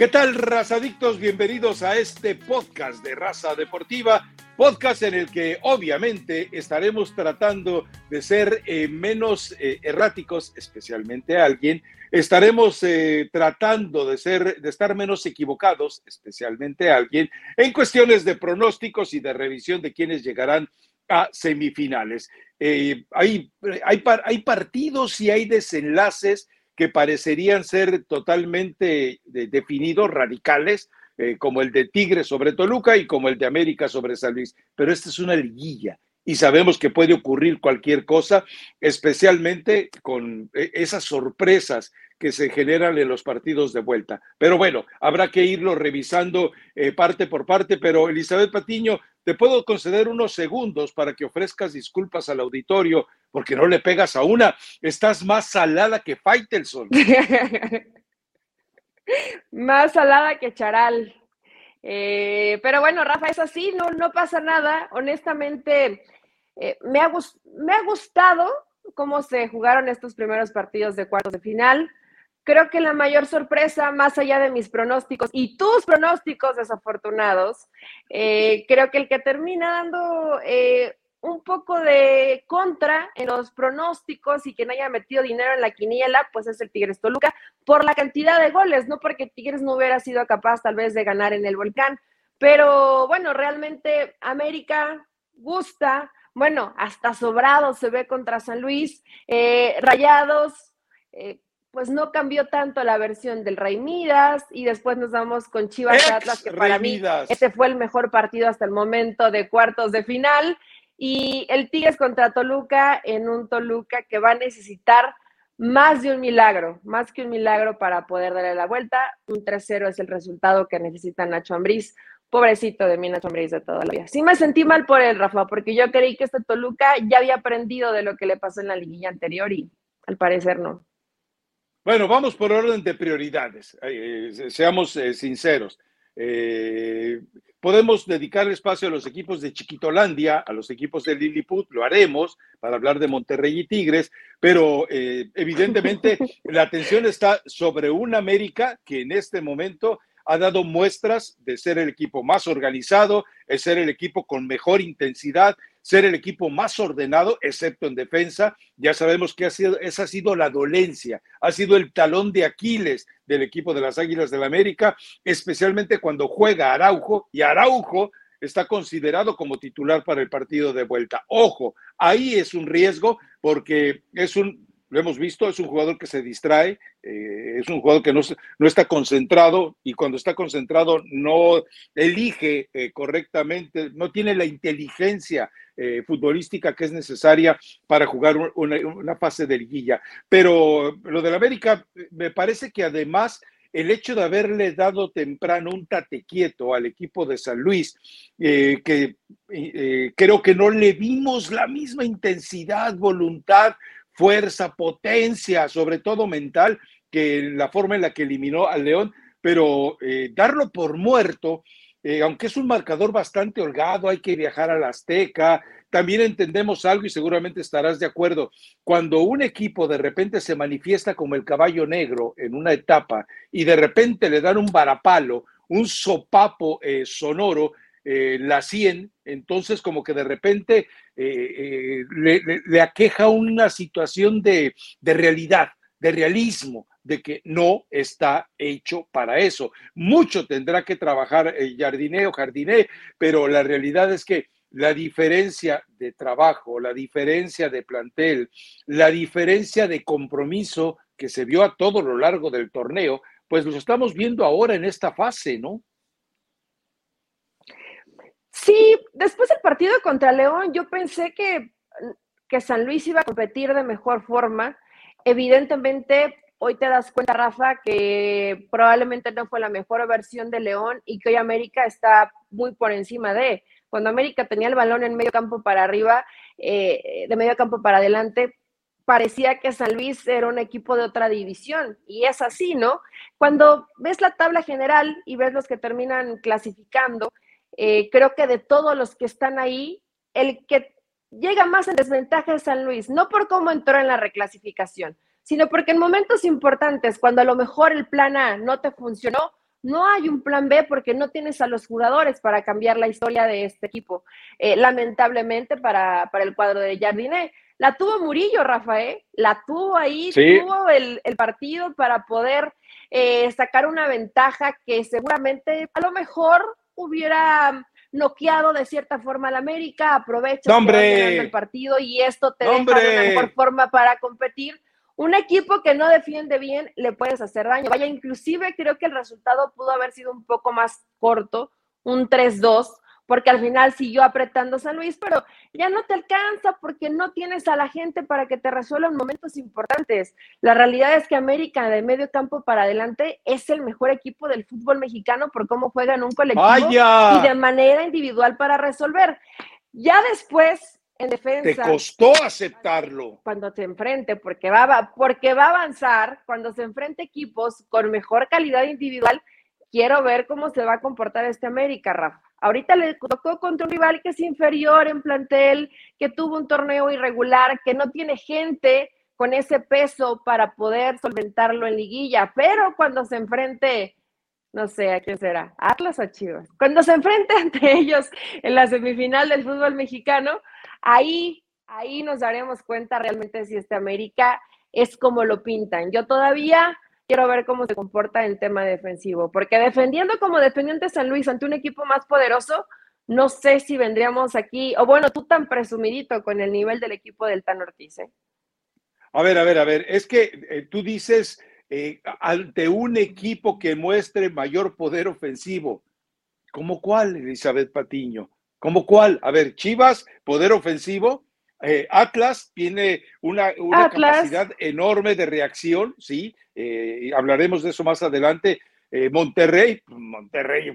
¿Qué tal, razadictos? Bienvenidos a este podcast de Raza Deportiva, podcast en el que obviamente estaremos tratando de ser eh, menos eh, erráticos, especialmente alguien. Estaremos eh, tratando de ser, de estar menos equivocados, especialmente alguien, en cuestiones de pronósticos y de revisión de quienes llegarán a semifinales. hay, hay, hay partidos y hay desenlaces que parecerían ser totalmente definidos, radicales, eh, como el de Tigre sobre Toluca y como el de América sobre San Luis. Pero esta es una liguilla y sabemos que puede ocurrir cualquier cosa, especialmente con eh, esas sorpresas que se generan en los partidos de vuelta. Pero bueno, habrá que irlo revisando eh, parte por parte, pero Elizabeth Patiño, te puedo conceder unos segundos para que ofrezcas disculpas al auditorio porque no le pegas a una. Estás más salada que Faitelson. más salada que Charal. Eh, pero bueno, Rafa, es así, no, no pasa nada. Honestamente, eh, me, ha, me ha gustado cómo se jugaron estos primeros partidos de cuartos de final. Creo que la mayor sorpresa, más allá de mis pronósticos y tus pronósticos desafortunados, eh, creo que el que termina dando un poco de contra en los pronósticos y que no haya metido dinero en la quiniela, pues es el Tigres Toluca, por la cantidad de goles, no porque Tigres no hubiera sido capaz tal vez de ganar en el volcán. Pero bueno, realmente América gusta, bueno, hasta sobrado se ve contra San Luis, eh, Rayados, pues no cambió tanto la versión del Rey Midas y después nos vamos con Chivas Atlas, que para mí ese fue el mejor partido hasta el momento de cuartos de final. Y el Tigres contra Toluca en un Toluca que va a necesitar más de un milagro, más que un milagro para poder darle la vuelta. Un 3-0 es el resultado que necesita Nacho Ambriz. Pobrecito de mí, Nacho Ambriz de toda la vida. Sí me sentí mal por él, Rafa, porque yo creí que este Toluca ya había aprendido de lo que le pasó en la liguilla anterior y al parecer no. Bueno, vamos por orden de prioridades, eh, seamos eh, sinceros. Eh, podemos dedicar espacio a los equipos de Chiquitolandia, a los equipos de Lilliput, lo haremos para hablar de Monterrey y Tigres, pero evidentemente la atención está sobre un América que en este momento ha dado muestras de ser el equipo más organizado, de ser el equipo con mejor intensidad, ser el equipo más ordenado, excepto en defensa. Ya sabemos que ha sido, esa ha sido la dolencia, ha sido el talón de Aquiles del equipo de las Águilas del la América, especialmente cuando juega Araujo y Araujo está considerado como titular para el partido de vuelta. Ojo, ahí es un riesgo porque es un lo hemos visto, es un jugador que se distrae, eh, es un jugador que no, no, está concentrado y cuando está concentrado no elige eh, correctamente, no tiene la inteligencia eh, futbolística que es necesaria para jugar una, fase de liguilla. Pero lo del América, me parece que además el hecho de haberle dado temprano un tate quieto al equipo de San Luis, que creo que no le vimos la misma intensidad, voluntad, fuerza, potencia, sobre todo mental, que la forma en la que eliminó al León, pero eh, darlo por muerto, eh, aunque es un marcador bastante holgado, hay que viajar a la Azteca, también entendemos algo y seguramente estarás de acuerdo, cuando un equipo de repente se manifiesta como el caballo negro en una etapa y de repente le dan un varapalo, un sopapo eh, sonoro, la 100, entonces como que de repente eh, eh, le, aqueja una situación de, realidad, de realismo, de que no está hecho para eso. Mucho tendrá que trabajar el jardiné o jardiné, pero la realidad es que la diferencia de trabajo, la diferencia de plantel, la diferencia de compromiso que se vio a todo lo largo del torneo, pues lo estamos viendo ahora en esta fase, ¿no? Sí, después del partido contra León, yo pensé que, que San Luis iba a competir de mejor forma. Evidentemente, hoy te das cuenta, Rafa, que probablemente no fue la mejor versión de León y que hoy América está muy por encima de. Cuando América tenía el balón en medio campo para arriba, eh, de medio campo para adelante, parecía que San Luis era un equipo de otra división. Y es así, ¿no? Cuando ves la tabla general y ves los que terminan clasificando, eh, creo que de todos los que están ahí, el que llega más en desventaja es San Luis, no por cómo entró en la reclasificación, sino porque en momentos importantes, cuando a lo mejor el plan A no te funcionó, no hay un plan B porque no tienes a los jugadores para cambiar la historia de este equipo. Eh, lamentablemente para, para, el cuadro de Jardiné. La tuvo Murillo, Rafael, la tuvo ahí, tuvo el, el, partido para poder eh, sacar una ventaja que seguramente a lo mejor hubiera noqueado de cierta forma al América, aprovecha el partido y esto te deja de una mejor forma para competir. Un equipo que no defiende bien le puedes hacer daño. Vaya, inclusive creo que el resultado pudo haber sido un poco más corto, un 3-2, porque al final siguió apretando San Luis, pero ya no te alcanza porque no tienes a la gente para que te resuelvan momentos importantes. La realidad es que América de medio campo para adelante es el mejor equipo del fútbol mexicano por cómo juega en un colectivo y de manera individual para resolver. Ya después en defensa. Te costó aceptarlo. Cuando se enfrente, porque va, porque va a avanzar, cuando se enfrente equipos con mejor calidad individual, quiero ver cómo se va a comportar este América, Rafa. Ahorita le tocó contra un rival que es inferior en plantel, que tuvo un torneo irregular, que no tiene gente con ese peso para poder solventarlo en liguilla, pero cuando se enfrente, no sé a quién será, Atlas o Chivas, cuando se enfrente ante ellos en la semifinal del fútbol mexicano, Ahí, ahí nos daremos cuenta realmente si este América es como lo pintan. Yo todavía quiero ver cómo se comporta en tema defensivo, porque defendiendo como defendiente San Luis ante un equipo más poderoso, no sé si vendríamos aquí, o bueno, tú tan presumidito con el nivel del equipo del Tan Ortiz. ¿eh? A ver, a ver, a ver, es que eh, tú dices eh, ante un equipo que muestre mayor poder ofensivo, ¿cómo cuál, Elizabeth Patiño? ¿Cómo cuál? A ver, Chivas, poder ofensivo. Eh, Atlas tiene una, capacidad enorme de reacción, ¿sí? Eh, hablaremos de eso más adelante. Eh, Monterrey, Monterrey,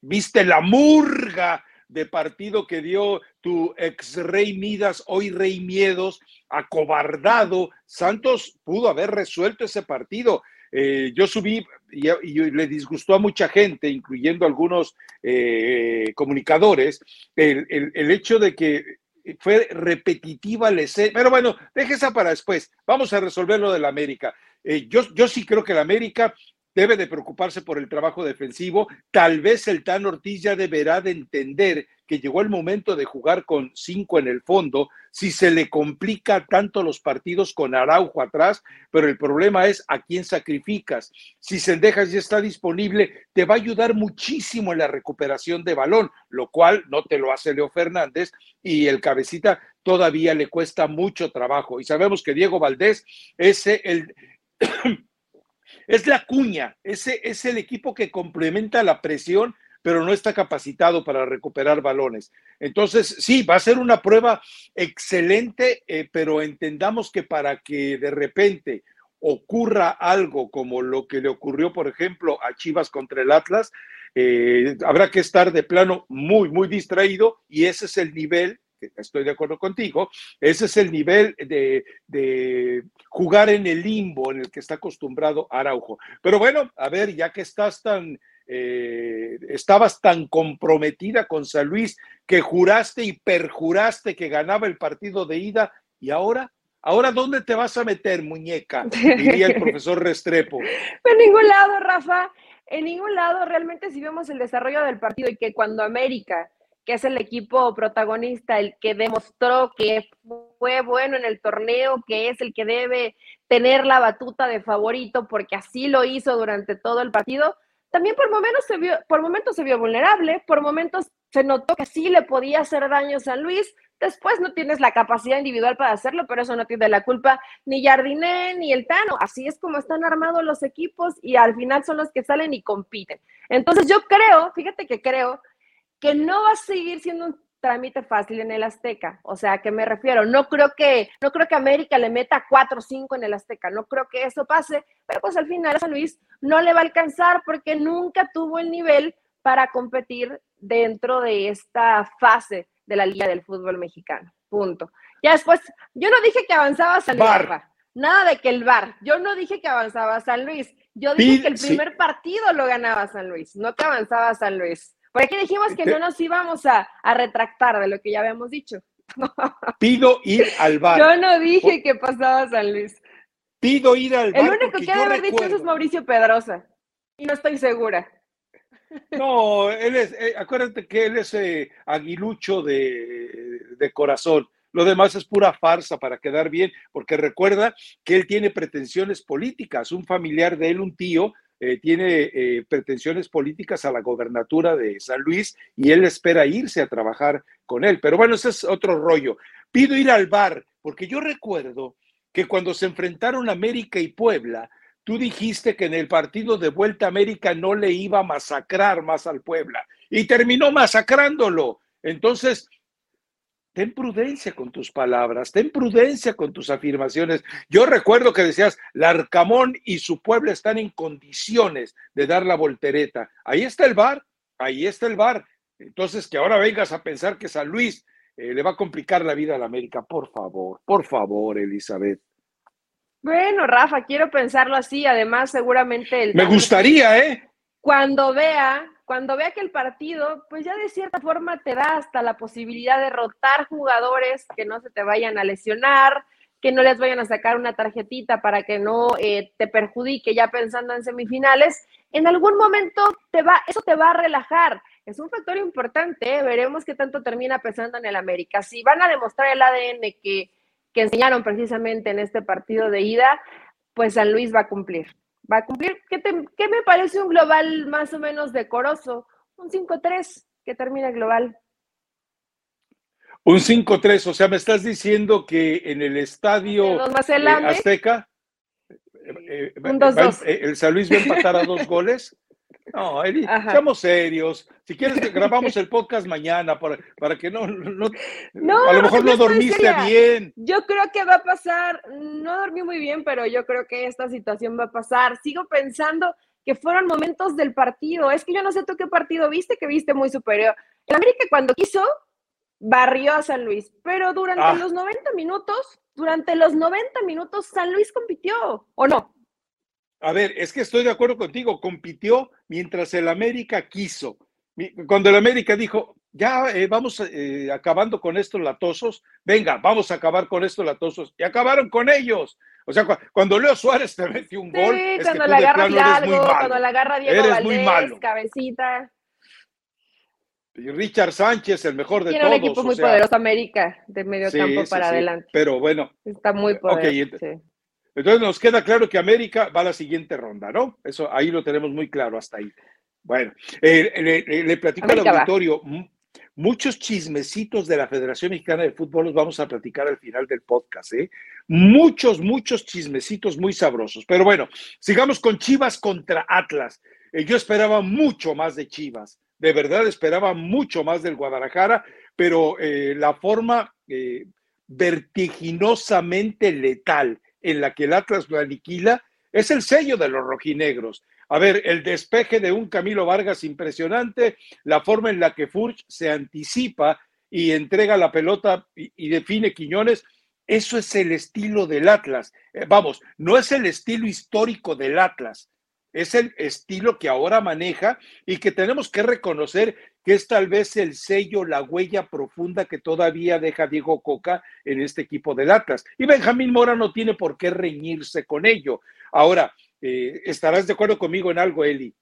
viste la murga de partido que dio tu ex rey Midas, hoy rey Miedos, acobardado. Santos pudo haber resuelto ese partido. yo subí y, le disgustó a mucha gente, incluyendo algunos eh, comunicadores, el, el, hecho de que fue repetitiva la escena. Pero bueno, deje esa para después. Vamos a resolver lo del América. Eh, yo, yo sí creo que el América debe de preocuparse por el trabajo defensivo. Tal vez el Tan Ortiz ya deberá de entender que llegó el momento de jugar con cinco en el fondo, si se le complica tanto los partidos con Araujo atrás, pero el problema es a quién sacrificas. Si Sendejas ya está disponible, te va a ayudar muchísimo en la recuperación de balón, lo cual no te lo hace Leo Fernández y el cabecita todavía le cuesta mucho trabajo. Y sabemos que Diego Valdés es el... es la cuña, ese es el equipo que complementa la presión pero no está capacitado para recuperar balones. Entonces, sí, va a ser una prueba excelente, eh, pero entendamos que para que de repente ocurra algo como lo que le ocurrió, por ejemplo, a Chivas contra el Atlas, eh, habrá que estar de plano muy, muy distraído y ese es el nivel estoy de acuerdo contigo, ese es el nivel de, de, jugar en el limbo en el que está acostumbrado Araujo. Pero bueno, a ver, ya que estás tan eh, estabas tan comprometida con San Luis que juraste y perjuraste que ganaba el partido de ida y ahora, ahora ¿dónde te vas a meter, muñeca? Diría el profesor Restrepo. En ningún lado, Rafa, en ningún lado realmente si vemos el desarrollo del partido y que cuando América que es el equipo protagonista, el que demostró que fue bueno en el torneo, que es el que debe tener la batuta de favorito, porque así lo hizo durante todo el partido, también por momentos se vio, por momentos se vio vulnerable, por momentos se notó que sí le podía hacer daño a San Luis. Después no tienes la capacidad individual para hacerlo, pero eso no tiene la culpa ni Jardiné ni el Tano. Así es como están armados los equipos y al final son los que salen y compiten. Entonces yo creo, fíjate que creo que no va a seguir siendo un trámite fácil en el Azteca. O sea, ¿a qué me refiero? No creo que, no creo que América le meta 4 o 5 en el Azteca, no creo que eso pase, pero pues al final a San Luis no le va a alcanzar porque nunca tuvo el nivel para competir dentro de esta fase de la Liga del Fútbol Mexicano. Punto. Ya después, yo no dije que avanzaba San Luis. Nada de que el VAR. Yo no dije que avanzaba San Luis. Yo dije que el primer partido lo ganaba San Luis, no que avanzaba San Luis. Por aquí dijimos que no nos íbamos a, retractar de lo que ya habíamos dicho. Pido ir al bar. Yo no dije que pasaba San Luis. Pido ir al bar. El único que debe haber dicho eso es Mauricio Pedrosa. y no estoy segura. No, él es, eh, acuérdate que él es eh, aguilucho de, de, corazón. Lo demás es pura farsa para quedar bien, porque recuerda que él tiene pretensiones políticas. Un familiar de él, un tío, eh, tiene eh, pretensiones políticas a la gobernatura de San Luis y él espera irse a trabajar con él. Pero bueno, ese es otro rollo. Pido ir al bar, porque yo recuerdo que cuando se enfrentaron América y Puebla, tú dijiste que en el partido de vuelta América no le iba a masacrar más al Puebla y terminó masacrándolo. Entonces, ten prudencia con tus palabras, ten prudencia con tus afirmaciones. Yo recuerdo que decías, Larcamón y su pueblo están en condiciones de dar la voltereta. Ahí está el bar, ahí está el bar. Entonces, que ahora vengas a pensar que San Luis eh, le va a complicar la vida a la América, por favor, por favor, Elizabeth. Bueno, Rafa, quiero pensarlo así. Además, seguramente el. Me gustaría, ¿eh? Cuando vea cuando vea que el partido, pues ya de cierta forma te da hasta la posibilidad de rotar jugadores que no se te vayan a lesionar, que no les vayan a sacar una tarjetita para que no eh, te perjudique ya pensando en semifinales, en algún momento te va, eso te va a relajar. Es un factor importante, ¿eh? veremos qué tanto termina pesando en el América. Si van a demostrar el ADN que, que enseñaron precisamente en este partido de ida, pues San Luis va a cumplir va a cumplir. ¿Qué, me parece un global más o menos decoroso? Un 5-3 que termina global. Un 5-3, o sea, me estás diciendo que en el estadio eh, Azteca, eh, eh, el San Luis va a empatar a dos goles. No, Eli, seamos serios. Si quieres, grabamos el podcast mañana para, para que no, no, a lo mejor no dormiste bien. Yo creo que va a pasar, no dormí muy bien, pero yo creo que esta situación va a pasar. Sigo pensando que fueron momentos del partido. Es que yo no sé tú qué partido viste, que viste muy superior. El América cuando quiso, barrió a San Luis, pero durante ah. los 90 minutos, durante los 90 minutos, San Luis compitió, ¿o no? A ver, es que estoy de acuerdo contigo, compitió mientras el América quiso. Cuando el América dijo, ya eh, vamos eh, acabando con estos latosos, venga, vamos a acabar con estos latosos, y acabaron con ellos. O sea, cuando Leo Suárez te metió un gol, es cuando que la agarra Hidalgo, cuando la agarra Diego eres muy malo. cabecita. Y Richard Sánchez, el mejor de todos. Tiene un equipo muy poderoso América, de medio campo para adelante. Pero bueno. Está muy poderoso. Entonces nos queda claro que América va a la siguiente ronda, ¿no? Eso ahí lo tenemos muy claro hasta ahí. Bueno, eh, le, platico al auditorio, muchos chismecitos de la Federación Mexicana de Fútbol los vamos a platicar al final del podcast, ¿eh? Muchos, muchos chismecitos muy sabrosos. Pero bueno, sigamos con Chivas contra Atlas. Eh, yo esperaba mucho más de Chivas, de verdad esperaba mucho más del Guadalajara, pero eh, la forma vertiginosamente letal en la que el Atlas lo aniquila, es el sello de los rojinegros. A ver, el despeje de un Camilo Vargas impresionante, la forma en la que Furch se anticipa y entrega la pelota y, define Quiñones, eso es el estilo del Atlas. Eh, vamos, no es el estilo histórico del Atlas, es el estilo que ahora maneja y que tenemos que reconocer que es tal vez el sello, la huella profunda que todavía deja Diego Coca en este equipo del Atlas. Y Benjamín Mora no tiene por qué reñirse con ello. Ahora, eh, estarás de acuerdo conmigo en algo, Eli.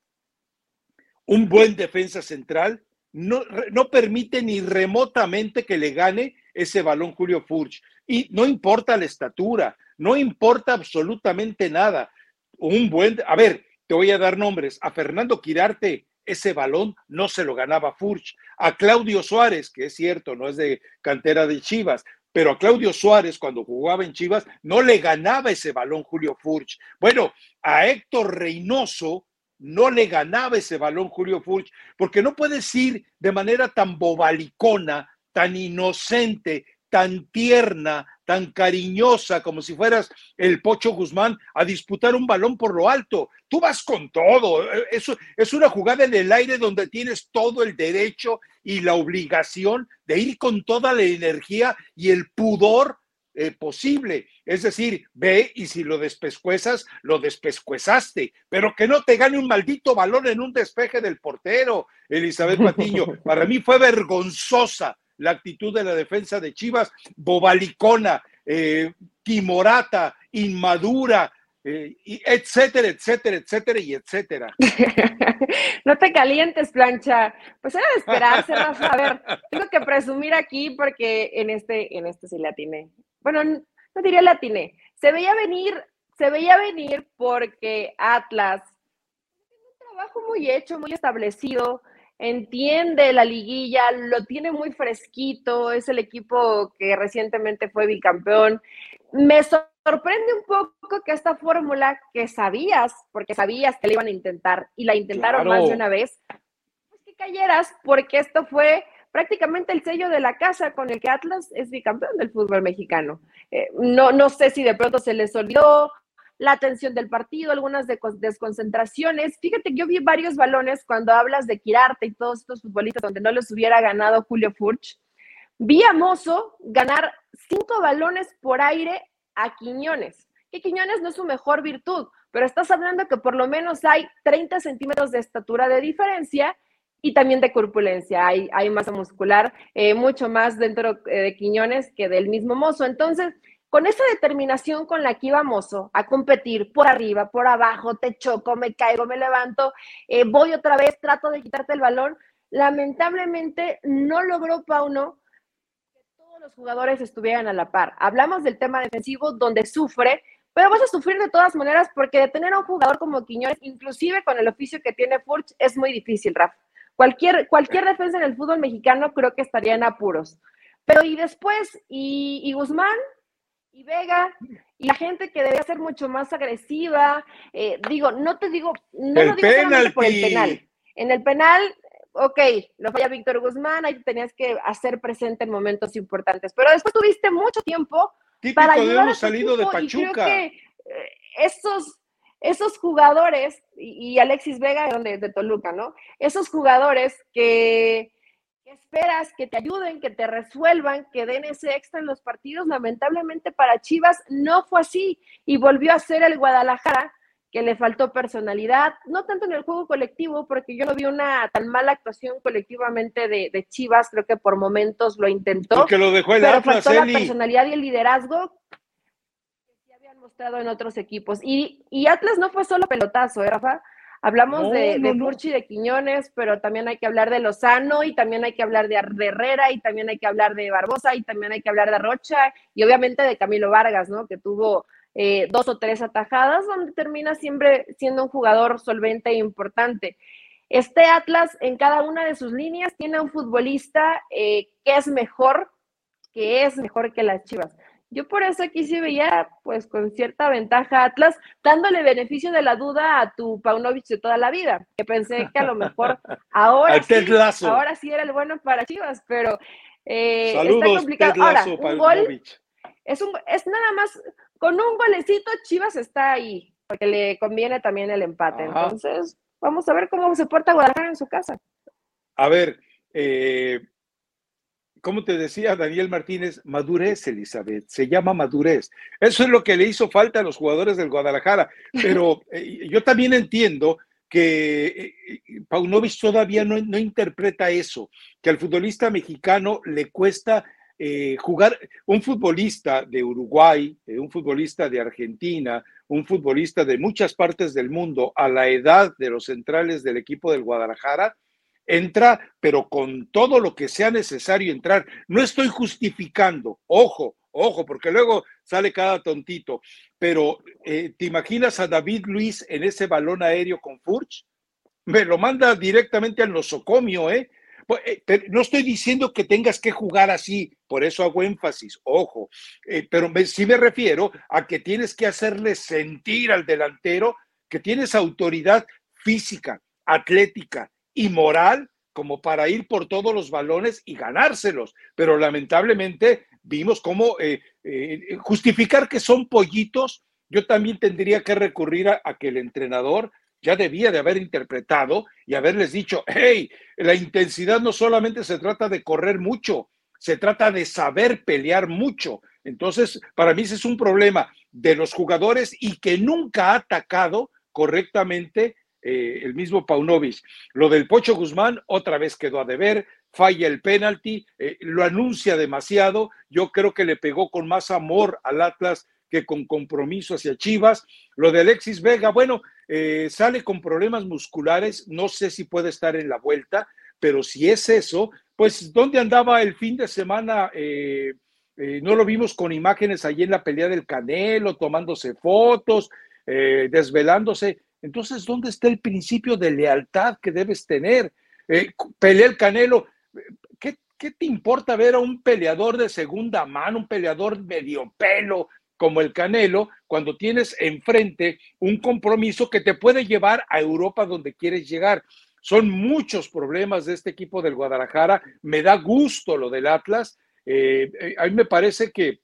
Un buen defensa central no, no permite ni remotamente que le gane ese balón Julio Furch. Y no importa la estatura, no importa absolutamente nada. Un buen, a ver, te voy a dar nombres. A Fernando Quirarte, ese balón no se lo ganaba Furch. A Claudio Suárez, que es cierto, no es de cantera de Chivas, pero a Claudio Suárez, cuando jugaba en Chivas, no le ganaba ese balón Julio Furch. Bueno, a Héctor Reynoso no le ganaba ese balón Julio Furch, porque no puedes ir de manera tan bobalicona, tan inocente, tan tierna, tan cariñosa, como si fueras el Pocho Guzmán, a disputar un balón por lo alto. Tú vas con todo. Eso es una jugada en el aire donde tienes todo el derecho y la obligación de ir con toda la energía y el pudor eh, posible. Es decir, ve y si lo despescuezas, lo despescuezaste, pero que no te gane un maldito balón en un despeje del portero, Elizabeth Patiño. Para mí fue vergonzosa la actitud de la defensa de Chivas, bobalicona, eh, timorata, inmadura, eh, etcétera, etcétera, etcétera y etcétera. no te calientes, plancha. Pues era de esperarse, Rafa. A ver, tengo que presumir aquí porque en este, en este sí la atiné. Bueno, no diría la atiné. Se veía venir, se veía venir porque Atlas tiene un trabajo muy hecho, muy establecido, entiende la liguilla, lo tiene muy fresquito, es el equipo que recientemente fue bicampeón. Me sorprende un poco que esta fórmula que sabías, porque sabías que la iban a intentar y la intentaron más de una vez, pues que cayeras, porque esto fue prácticamente el sello de la casa con el que Atlas es bicampeón del fútbol mexicano. Eh, no, no sé si de pronto se les olvidó, la atención del partido, algunas desconcentraciones. Fíjate que yo vi varios balones cuando hablas de Quirarte y todos estos futbolistas donde no les hubiera ganado Julio Furch. Vi a Mozo ganar cinco balones por aire a Quiñones. Que Quiñones no es su mejor virtud, pero estás hablando que por lo menos hay 30 centímetros de estatura de diferencia y también de corpulencia. Hay, hay masa muscular, eh, mucho más dentro eh, de Quiñones que del mismo Mozo. Entonces, con esa determinación con la que iba Mozo a competir por arriba, por abajo, te choco, me caigo, me levanto, eh, voy otra vez, trato de quitarte el balón, lamentablemente no logró Pauno que todos los jugadores estuvieran a la par. Hablamos del tema defensivo donde sufre, pero vas a sufrir de todas maneras porque detener a un jugador como Quiñones, inclusive con el oficio que tiene Furch, es muy difícil, Rafa. Cualquier, cualquier defensa en el fútbol mexicano creo que estaría en apuros. Pero y después, y Guzmán, y Vega y la gente que debe ser mucho más agresiva. Eh, digo, no te digo, no lo digo solamente por el penal. En el penal, ok, lo falla Víctor Guzmán, ahí tenías que hacer presente en momentos importantes, pero después tuviste mucho tiempo para ayudar a salido de Pachuca. Y creo que eh, esos, esos jugadores, y, Alexis Vega de, de Toluca, ¿no? Esos jugadores que ¿Qué esperas? Que te ayuden, que te resuelvan, que den ese extra en los partidos. Lamentablemente para Chivas no fue así y volvió a ser el Guadalajara que le faltó personalidad, no tanto en el juego colectivo, porque yo no vi una tan mala actuación colectivamente de, Chivas, creo que por momentos lo intentó. Porque lo dejó el pero faltó la personalidad y el liderazgo que sí habían mostrado en otros equipos. Y, y Atlas no fue solo pelotazo, ¿eh, Rafa? Hablamos de, de Furchi, de Quiñones, pero también hay que hablar de Lozano y también hay que hablar de Herrera y también hay que hablar de Barbosa y también hay que hablar de Rocha y obviamente de Camilo Vargas, ¿no? Que tuvo eh, dos o tres atajadas donde termina siempre siendo un jugador solvente e importante. Este Atlas en cada una de sus líneas tiene un futbolista eh, que es mejor, que es mejor que las Chivas. Yo por eso aquí sí veía, pues, con cierta ventaja Atlas, dándole beneficio de la duda a tu Paunovic de toda la vida, que pensé que a lo mejor ahora, sí, ahora sí era el bueno para Chivas, pero eh, está complicado. ahora, un gol es, un, es nada más, con un golecito Chivas está ahí, porque le conviene también el empate. Entonces, vamos a ver cómo se porta Guadalajara en su casa. A ver, eh, como te decía Daniel Martínez, madurez, Elizabeth, se llama madurez. Eso es lo que le hizo falta a los jugadores del Guadalajara, pero eh, yo también entiendo que eh, eh, Paunovic todavía no, interpreta eso, que al futbolista mexicano le cuesta jugar, un futbolista de Uruguay, un futbolista de Argentina, un futbolista de muchas partes del mundo a la edad de los centrales del equipo del Guadalajara, entra, pero con todo lo que sea necesario entrar. No estoy justificando, ojo, ojo, porque luego sale cada tontito, pero eh, ¿te imaginas a David Luis en ese balón aéreo con Furch? Me lo manda directamente al nosocomio, ¿eh? Pues, eh no estoy diciendo que tengas que jugar así, por eso hago énfasis, ojo, eh, pero sí me refiero a que tienes que hacerle sentir al delantero que tienes autoridad física, atlética, y moral como para ir por todos los balones y ganárselos. Pero lamentablemente vimos cómo eh, eh, justificar que son pollitos, yo también tendría que recurrir a, que el entrenador ya debía de haber interpretado y haberles dicho, hey, la intensidad no solamente se trata de correr mucho, se trata de saber pelear mucho. Entonces, para mí ese es un problema de los jugadores y que nunca ha atacado correctamente eh, el mismo Paunovic. Lo del Pocho Guzmán otra vez quedó a deber, falla el penalti, eh, lo anuncia demasiado. Yo creo que le pegó con más amor al Atlas que con compromiso hacia Chivas. Lo de Alexis Vega, bueno, eh, sale con problemas musculares, no sé si puede estar en la vuelta, pero si es eso, pues ¿dónde andaba el fin de semana? No lo vimos con imágenes allí en la pelea del Canelo, tomándose fotos, desvelándose. Entonces, ¿dónde está el principio de lealtad que debes tener? pelea el Canelo. ¿Qué, ¿Qué te importa ver a un peleador de segunda mano, un peleador medio pelo, como el Canelo, cuando tienes enfrente un compromiso que te puede llevar a Europa donde quieres llegar. Son muchos problemas de este equipo del Guadalajara. Me da gusto lo del Atlas. Eh, eh, a mí me parece que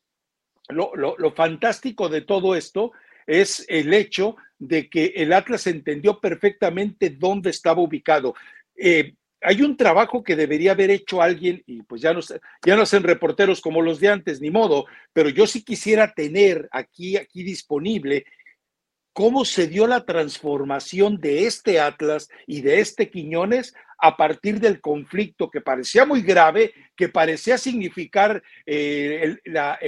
lo, fantástico de todo esto es el hecho de que el Atlas entendió perfectamente dónde estaba ubicado. Eh, hay un trabajo que debería haber hecho alguien, y pues ya no, ya no hacen reporteros como los de antes, ni modo, pero yo sí quisiera tener aquí, aquí disponible cómo se dio la transformación de este Atlas y de este Quiñones a partir del conflicto que parecía muy grave, que parecía significar eh, la,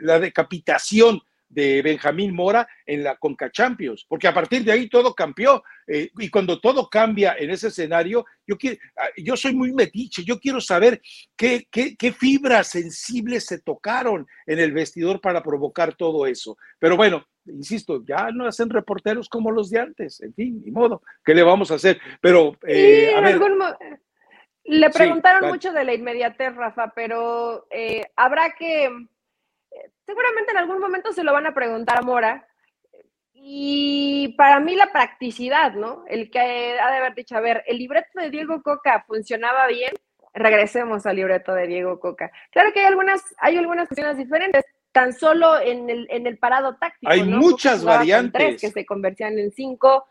la decapitación de Benjamín Mora en la Conca Champions, porque a partir de ahí todo cambió. Eh, y cuando todo cambia en ese escenario, yo, quiero, ah, yo soy muy metiche, yo quiero saber qué, qué, qué, fibras sensibles se tocaron en el vestidor para provocar todo eso. Pero bueno, insisto, ya no hacen reporteros como los de antes, en fin, ni modo, ¿qué le vamos a hacer? Pero, eh, a ver, le preguntaron mucho de la inmediatez, Rafa, pero eh, habrá que seguramente en algún momento se lo van a preguntar a Mora. Y para mí la practicidad, ¿no? El que ha de haber dicho, a ver, el libreto de Diego Coca funcionaba bien, regresemos al libreto de Diego Coca. Claro que hay algunas, hay algunas cuestiones diferentes, tan solo en el, en el parado táctico. Hay muchas variantes. que se convertían en cinco,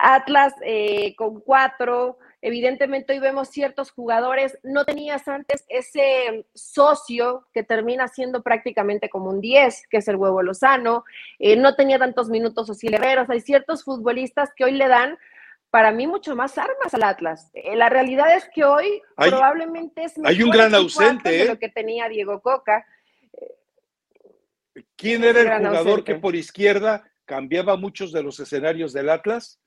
Atlas eh, con cuatro, Evidentemente hoy vemos ciertos jugadores, no tenías antes ese socio que termina siendo prácticamente como un 10, que es el huevo Lozano, eh, no tenía tantos minutos Osiel Herreros, hay ciertos futbolistas que hoy le dan para mí mucho más armas al Atlas. Eh, la realidad es que hoy probablemente es hay un gran ausente de lo ¿eh? que tenía Diego Coca. ¿Quién era el jugador que por izquierda cambiaba muchos de los escenarios del Atlas?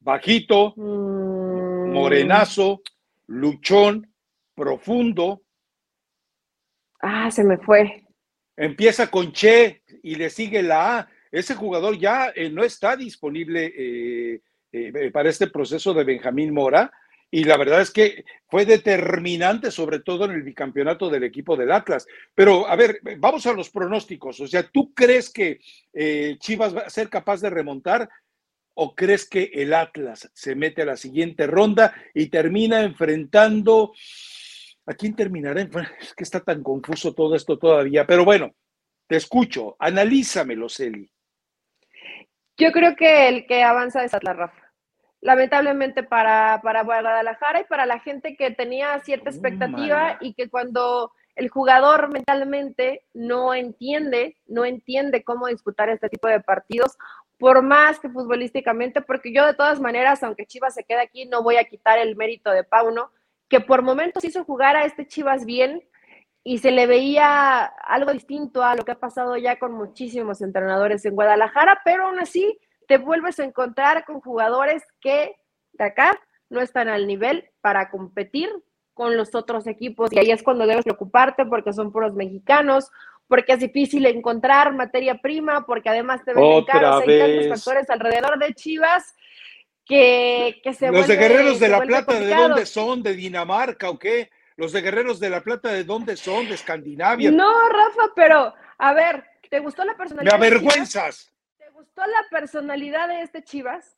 Bajito, mm. morenazo, luchón, profundo. Ah, se me fue. Empieza con Che y le sigue la A. Ese jugador ya eh, no está disponible eh, eh, para este proceso de Benjamín Mora. Y la verdad es que fue determinante, sobre todo en el bicampeonato del equipo del Atlas. Pero, a ver, vamos a los pronósticos. O sea, ¿tú crees que Chivas va a ser capaz de remontar? ¿O crees que el Atlas se mete a la siguiente ronda y termina enfrentando... ¿A quién terminará? Es que está tan confuso todo esto todavía, pero bueno, te escucho, analízamelo, Celi. Yo creo que el que avanza es Atlas Rafa. Lamentablemente para, para Guadalajara y para la gente que tenía cierta oh, expectativa y que cuando el jugador mentalmente no entiende, no entiende cómo disputar este tipo de partidos por más que futbolísticamente, porque yo de todas maneras, aunque Chivas se quede aquí, no voy a quitar el mérito de Pauno, que por momentos hizo jugar a este Chivas bien y se le veía algo distinto a lo que ha pasado ya con muchísimos entrenadores en Guadalajara, pero aún así te vuelves a encontrar con jugadores que de acá no están al nivel para competir con los otros equipos. Y ahí es cuando debes preocuparte porque son puros mexicanos porque es difícil encontrar materia prima, porque además te ven caros, hay tantos factores alrededor de Chivas que, que se Los de Guerreros de la Plata, ¿de dónde son? ¿De Dinamarca o qué? Los de Guerreros de la Plata, ¿de dónde son? ¿De Escandinavia? No, Rafa, pero a ver, ¿te gustó la personalidad? Me avergüenzas. ¿Te gustó la personalidad de este Chivas?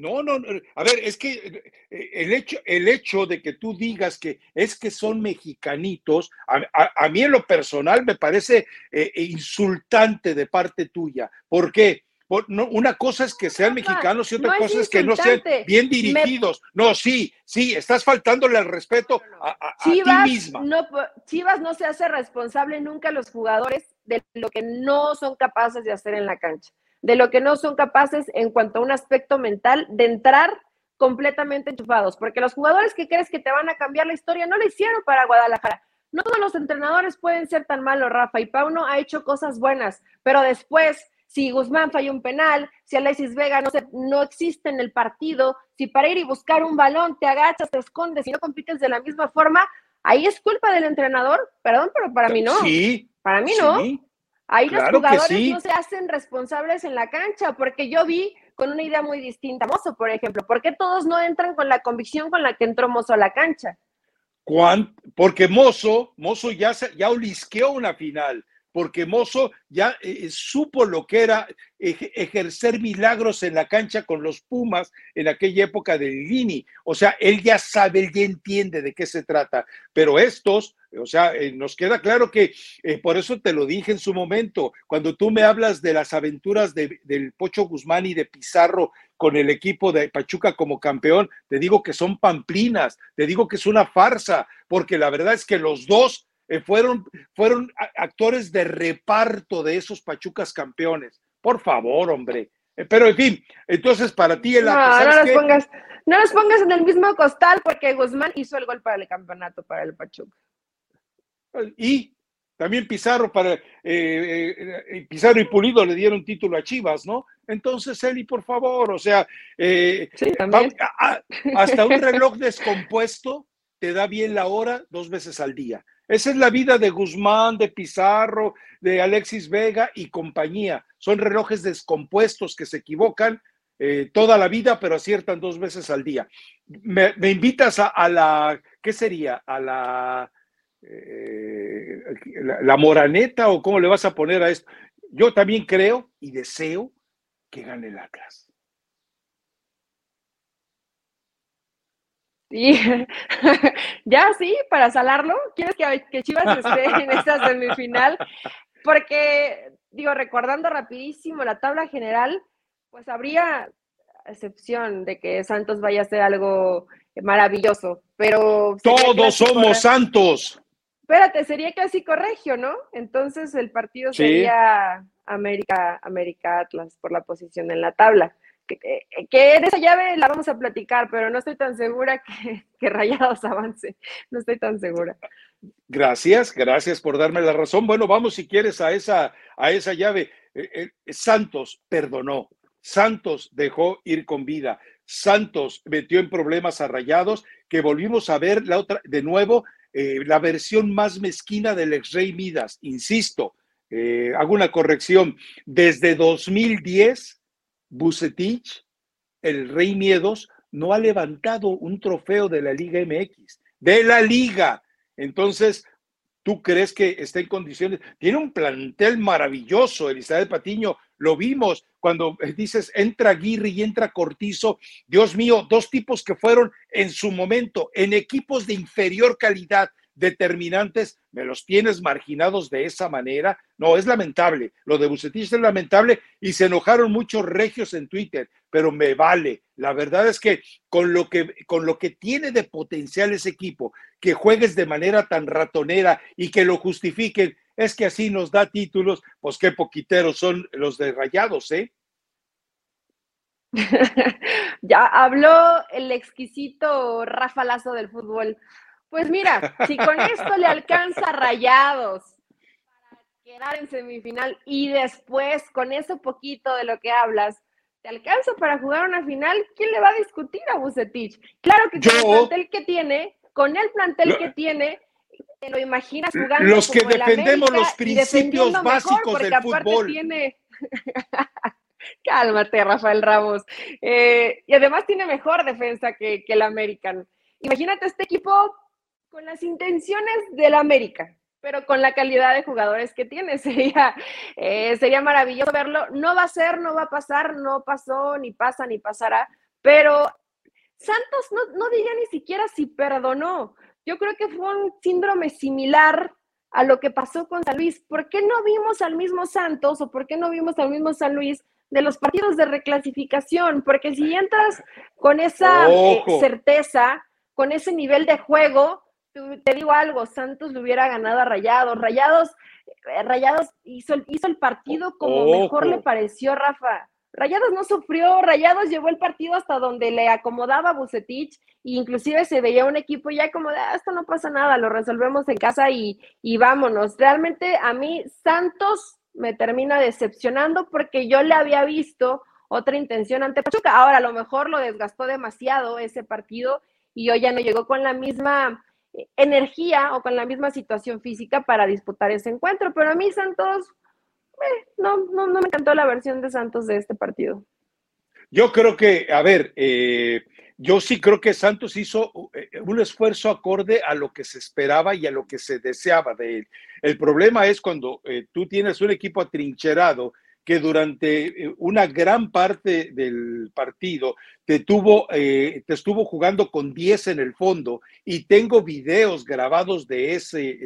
No, no, a ver, es que eh, el hecho, el hecho de que tú digas que es que son mexicanitos, a, mí en lo personal me parece eh, insultante de parte tuya. ¿Por qué? una cosa es que sean mexicanos y otra cosa es, que no sean bien dirigidos. No, sí, sí, estás faltándole al respeto a, ti misma. No, Chivas no se hace responsable nunca los jugadores de lo que no son capaces de hacer en la cancha de lo que no son capaces en cuanto a un aspecto mental de entrar completamente enchufados, porque los jugadores que crees que te van a cambiar la historia no lo hicieron para Guadalajara, no todos los entrenadores pueden ser tan malos, Rafa, y Pauno ha hecho cosas buenas, pero después, si Guzmán falla un penal, si Alexis Vega no, se, no existe en el partido, si para ir y buscar un balón te agachas, te escondes y no compites de la misma forma, ahí es culpa del entrenador, perdón, pero para mí no. Sí. Para mí no. Ahí los jugadores no se hacen responsables en la cancha, porque yo vi con una idea muy distinta. Mozo, por ejemplo, ¿por qué todos no entran con la convicción con la que entró Mozo a la cancha? Porque Mozo, Mozo ya, ya olisqueó una final, porque Mozo ya eh, eh, supo lo que era ejercer milagros en la cancha con los Pumas en aquella época de Lini. O sea, él ya sabe, él ya entiende de qué se trata. Pero estos, o sea, eh, nos queda claro que, por eso te lo dije en su momento, cuando tú me hablas de las aventuras del Pocho Guzmán y de Pizarro con el equipo de Pachuca como campeón, te digo que son pamplinas, te digo que es una farsa, porque la verdad es que los dos eh, fueron, fueron actores de reparto de esos Pachucas campeones. Por favor, hombre. Eh, pero en fin, entonces para ti el no, no los pongas, no los pongas en el mismo costal porque Guzmán hizo el gol para el campeonato para el Pachuca. Y también Pizarro para eh, Pizarro y Pulido le dieron título a Chivas, ¿no? Entonces, Eli, por favor, o sea, hasta un reloj descompuesto te da bien la hora dos veces al día. Esa es la vida de Guzmán, de Pizarro, de Alexis Vega y compañía. Son relojes descompuestos que se equivocan eh, toda la vida, pero aciertan dos veces al día. Me, invitas a, la, ¿qué sería? A la, eh, la, la moraneta o cómo le vas a poner a esto. Yo también creo y deseo que gane el Atlas. Sí, ya sí, para salarlo, ¿quieres que, Chivas esté en esta semifinal? Porque, digo, recordando rapidísimo la tabla general, pues habría excepción de que Santos vaya a ser algo maravilloso, pero... Todos somos santos. Espérate, sería casi corregio, ¿no? Entonces el partido sería América, América Atlas por la posición en la tabla que, en esa llave la vamos a platicar, pero no estoy tan segura que, Rayados avance. No estoy tan segura. Gracias, gracias por darme la razón. Bueno, vamos si quieres a esa, a esa llave. Eh, eh, Santos perdonó, Santos dejó ir con vida, Santos metió en problemas a Rayados, que volvimos a ver la otra, de nuevo, eh, la versión más mezquina del ex rey Midas. Insisto, hago una corrección, desde 2010 Bucetich, el Rey Miedos, no ha levantado un trofeo de la Liga MX, de la Liga. Entonces, ¿tú crees que está en condiciones? Tiene un plantel maravilloso, Elizabeth Patiño, lo vimos cuando dices entra Aguirre y entra Cortizo. Dios mío, dos tipos que fueron en su momento en equipos de inferior calidad, determinantes, me los tienes marginados de esa manera. No, es lamentable. Lo de Bucetich es lamentable y se enojaron muchos regios en Twitter, pero me vale. La verdad es que con lo que, con lo que tiene de potencial ese equipo, que juegues de manera tan ratonera y que lo justifiquen, es que así nos da títulos, pues qué poquiteros son los de Rayados, ¿eh? ya habló el exquisito Rafa Lazo del fútbol. Pues mira, si con esto le alcanza Rayados para quedar en semifinal y después con eso poquito de lo que hablas, te alcanza para jugar una final, ¿quién le va a discutir a Bucetich? Claro que con el plantel que tiene, con el plantel que tiene, te lo imaginas jugando. Los que defendemos los principios básicos del fútbol. Tiene... Cálmate, Rafael Ramos. Eh, y además tiene mejor defensa que, que el American. Imagínate este equipo con las intenciones del América, pero con la calidad de jugadores que tiene. Sería, eh, sería maravilloso verlo. No va a ser, no va a pasar, no pasó, ni pasa, ni pasará, pero Santos no, no diría ni siquiera si perdonó. Yo creo que fue un síndrome similar a lo que pasó con San Luis. ¿Por qué no vimos al mismo Santos o por qué no vimos al mismo San Luis de los partidos de reclasificación? Porque si entras con esa eh, certeza, con ese nivel de juego, te digo algo, Santos le hubiera ganado a Rayados. Rayados, eh, Rayados hizo, hizo el partido como mejor le pareció, Rafa. Rayados no sufrió, Rayados llevó el partido hasta donde le acomodaba Bucetich, e inclusive se veía un equipo ya como de, ah, esto no pasa nada, lo resolvemos en casa y, y vámonos. Realmente a mí Santos me termina decepcionando porque yo le había visto otra intención ante Pachuca. Ahora a lo mejor lo desgastó demasiado ese partido y hoy ya no llegó con la misma energía o con la misma situación física para disputar ese encuentro, pero a mí Santos eh, no, no, me encantó la versión de Santos de este partido. Yo creo que, a ver, eh, yo sí creo que Santos hizo eh, un esfuerzo acorde a lo que se esperaba y a lo que se deseaba de él. El problema es cuando tú tienes un equipo atrincherado que durante una gran parte del partido te, tuvo, te estuvo jugando con 10 en el fondo y tengo videos grabados de, ese,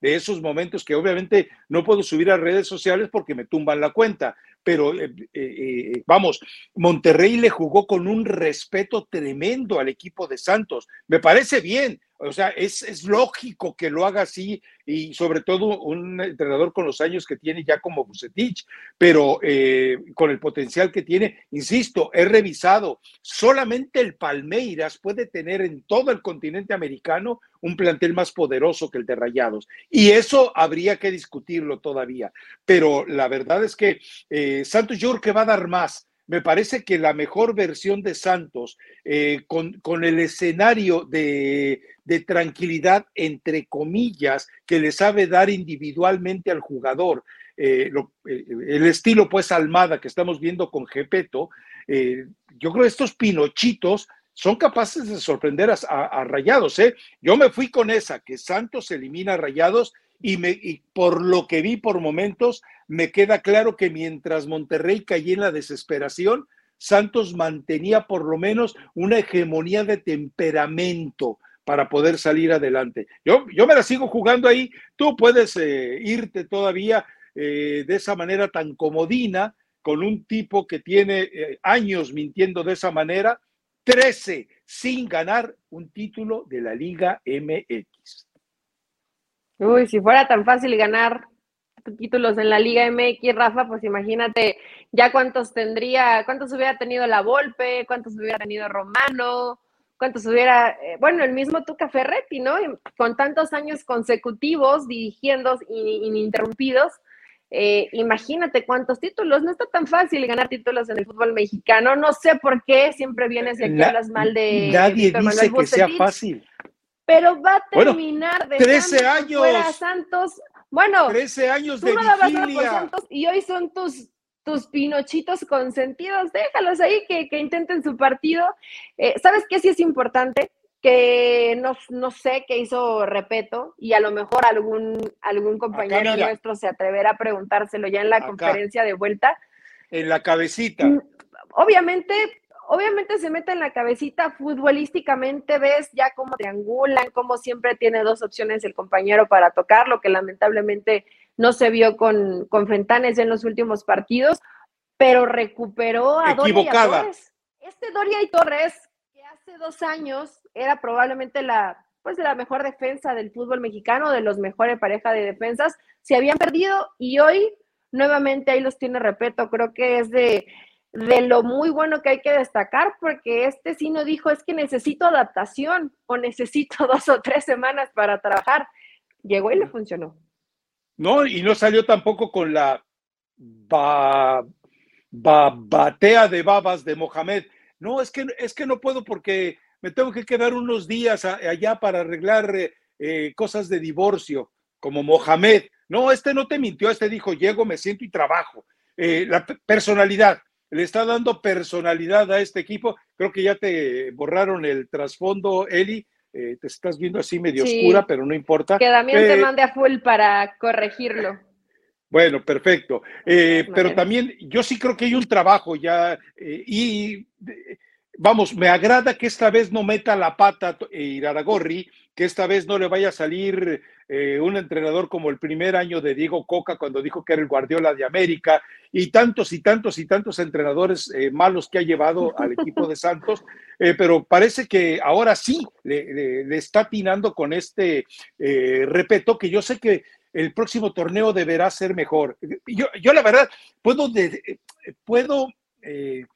de esos momentos que obviamente no puedo subir a redes sociales porque me tumban la cuenta, pero eh, eh, eh, vamos, Monterrey le jugó con un respeto tremendo al equipo de Santos. Me parece bien, o sea, es, es, lógico que lo haga así y sobre todo un entrenador con los años que tiene ya como Bucetich, pero con el potencial que tiene, insisto, he revisado, solamente el Palmeiras puede tener en todo el continente americano un plantel más poderoso que el de Rayados. Y eso habría que discutirlo todavía. Pero la verdad es que eh, Santos yo creo que va a dar más. Me parece que la mejor versión de Santos, eh, con, con, el escenario de, de, tranquilidad, entre comillas, que le sabe dar individualmente al jugador, eh, el estilo pues Almada que estamos viendo con Gepeto, yo creo que estos pinochitos son capaces de sorprender a, Rayados. ¿eh? Yo me fui con esa, que Santos elimina a Rayados y, me, y por lo que vi por momentos, me queda claro que mientras Monterrey caía en la desesperación, Santos mantenía por lo menos una hegemonía de temperamento para poder salir adelante. Yo, yo me la sigo jugando ahí, tú puedes eh, irte todavía eh, de esa manera tan comodina con un tipo que tiene eh, años mintiendo de esa manera 13 sin ganar un título de la Liga MX. Uy, si fuera tan fácil ganar títulos en la Liga MX, Rafa, pues imagínate ya cuántos tendría, cuántos hubiera tenido la Volpe, cuántos hubiera tenido Romano, cuántos hubiera, eh, bueno, el mismo Tuca Ferretti, ¿no? Con tantos años consecutivos dirigiendo ininterrumpidos, eh, imagínate cuántos títulos, no está tan fácil ganar títulos en el fútbol mexicano, no sé por qué siempre vienes y aquí hablas mal de Nadie dice que sea fácil. Pero va a terminar de 13 años. Fuera Santos. Bueno, 13 años de vigilia. Santos y hoy son tus tus pinochitos consentidos, déjalos ahí que, que intenten su partido. Eh, ¿Sabes qué sí es importante? que no, no sé qué hizo Repeto y a lo mejor algún, algún compañero nuestro se atreverá a preguntárselo ya en la conferencia de vuelta. En la cabecita. Mm, obviamente, obviamente se mete en la cabecita futbolísticamente, ves ya cómo triangulan, cómo siempre tiene dos opciones el compañero para tocar, lo que lamentablemente no se vio con, con Fentanes en los últimos partidos, pero recuperó a Doria Torres. Este Doria y Torres, que hace dos años era probablemente la, pues, la mejor defensa del fútbol mexicano, de los mejores parejas de defensas, se habían perdido y hoy nuevamente ahí los tiene repeto, creo que es de, de lo muy bueno que hay que destacar, porque este sí no dijo es que necesito adaptación o necesito dos o tres semanas para trabajar. Llegó y le funcionó. No, y no salió tampoco con la batea de babas de Mohamed. No, es que, es que no puedo porque me tengo que quedar unos días allá para arreglar eh, eh, cosas de divorcio, como Mohamed. No, este no te mintió, este dijo, llego, me siento y trabajo. Eh, la personalidad, le está dando personalidad a este equipo. Creo que ya te borraron el trasfondo, Eli. te estás viendo así medio oscura, pero no importa. Que también te mande a full para corregirlo. Bueno, perfecto. pero también yo sí creo que hay un trabajo ya y vamos, me agrada que esta vez no meta la pata eh, Iraragorri, que esta vez no le vaya a salir eh, un entrenador como el primer año de Diego Coca cuando dijo que era el Guardiola de América y tantos y tantos y tantos entrenadores eh, malos que ha llevado al equipo de Santos, pero parece que ahora sí le, está atinando con este repeto que yo sé que el próximo torneo deberá ser mejor. Yo, yo la verdad, puedo, puedo eh,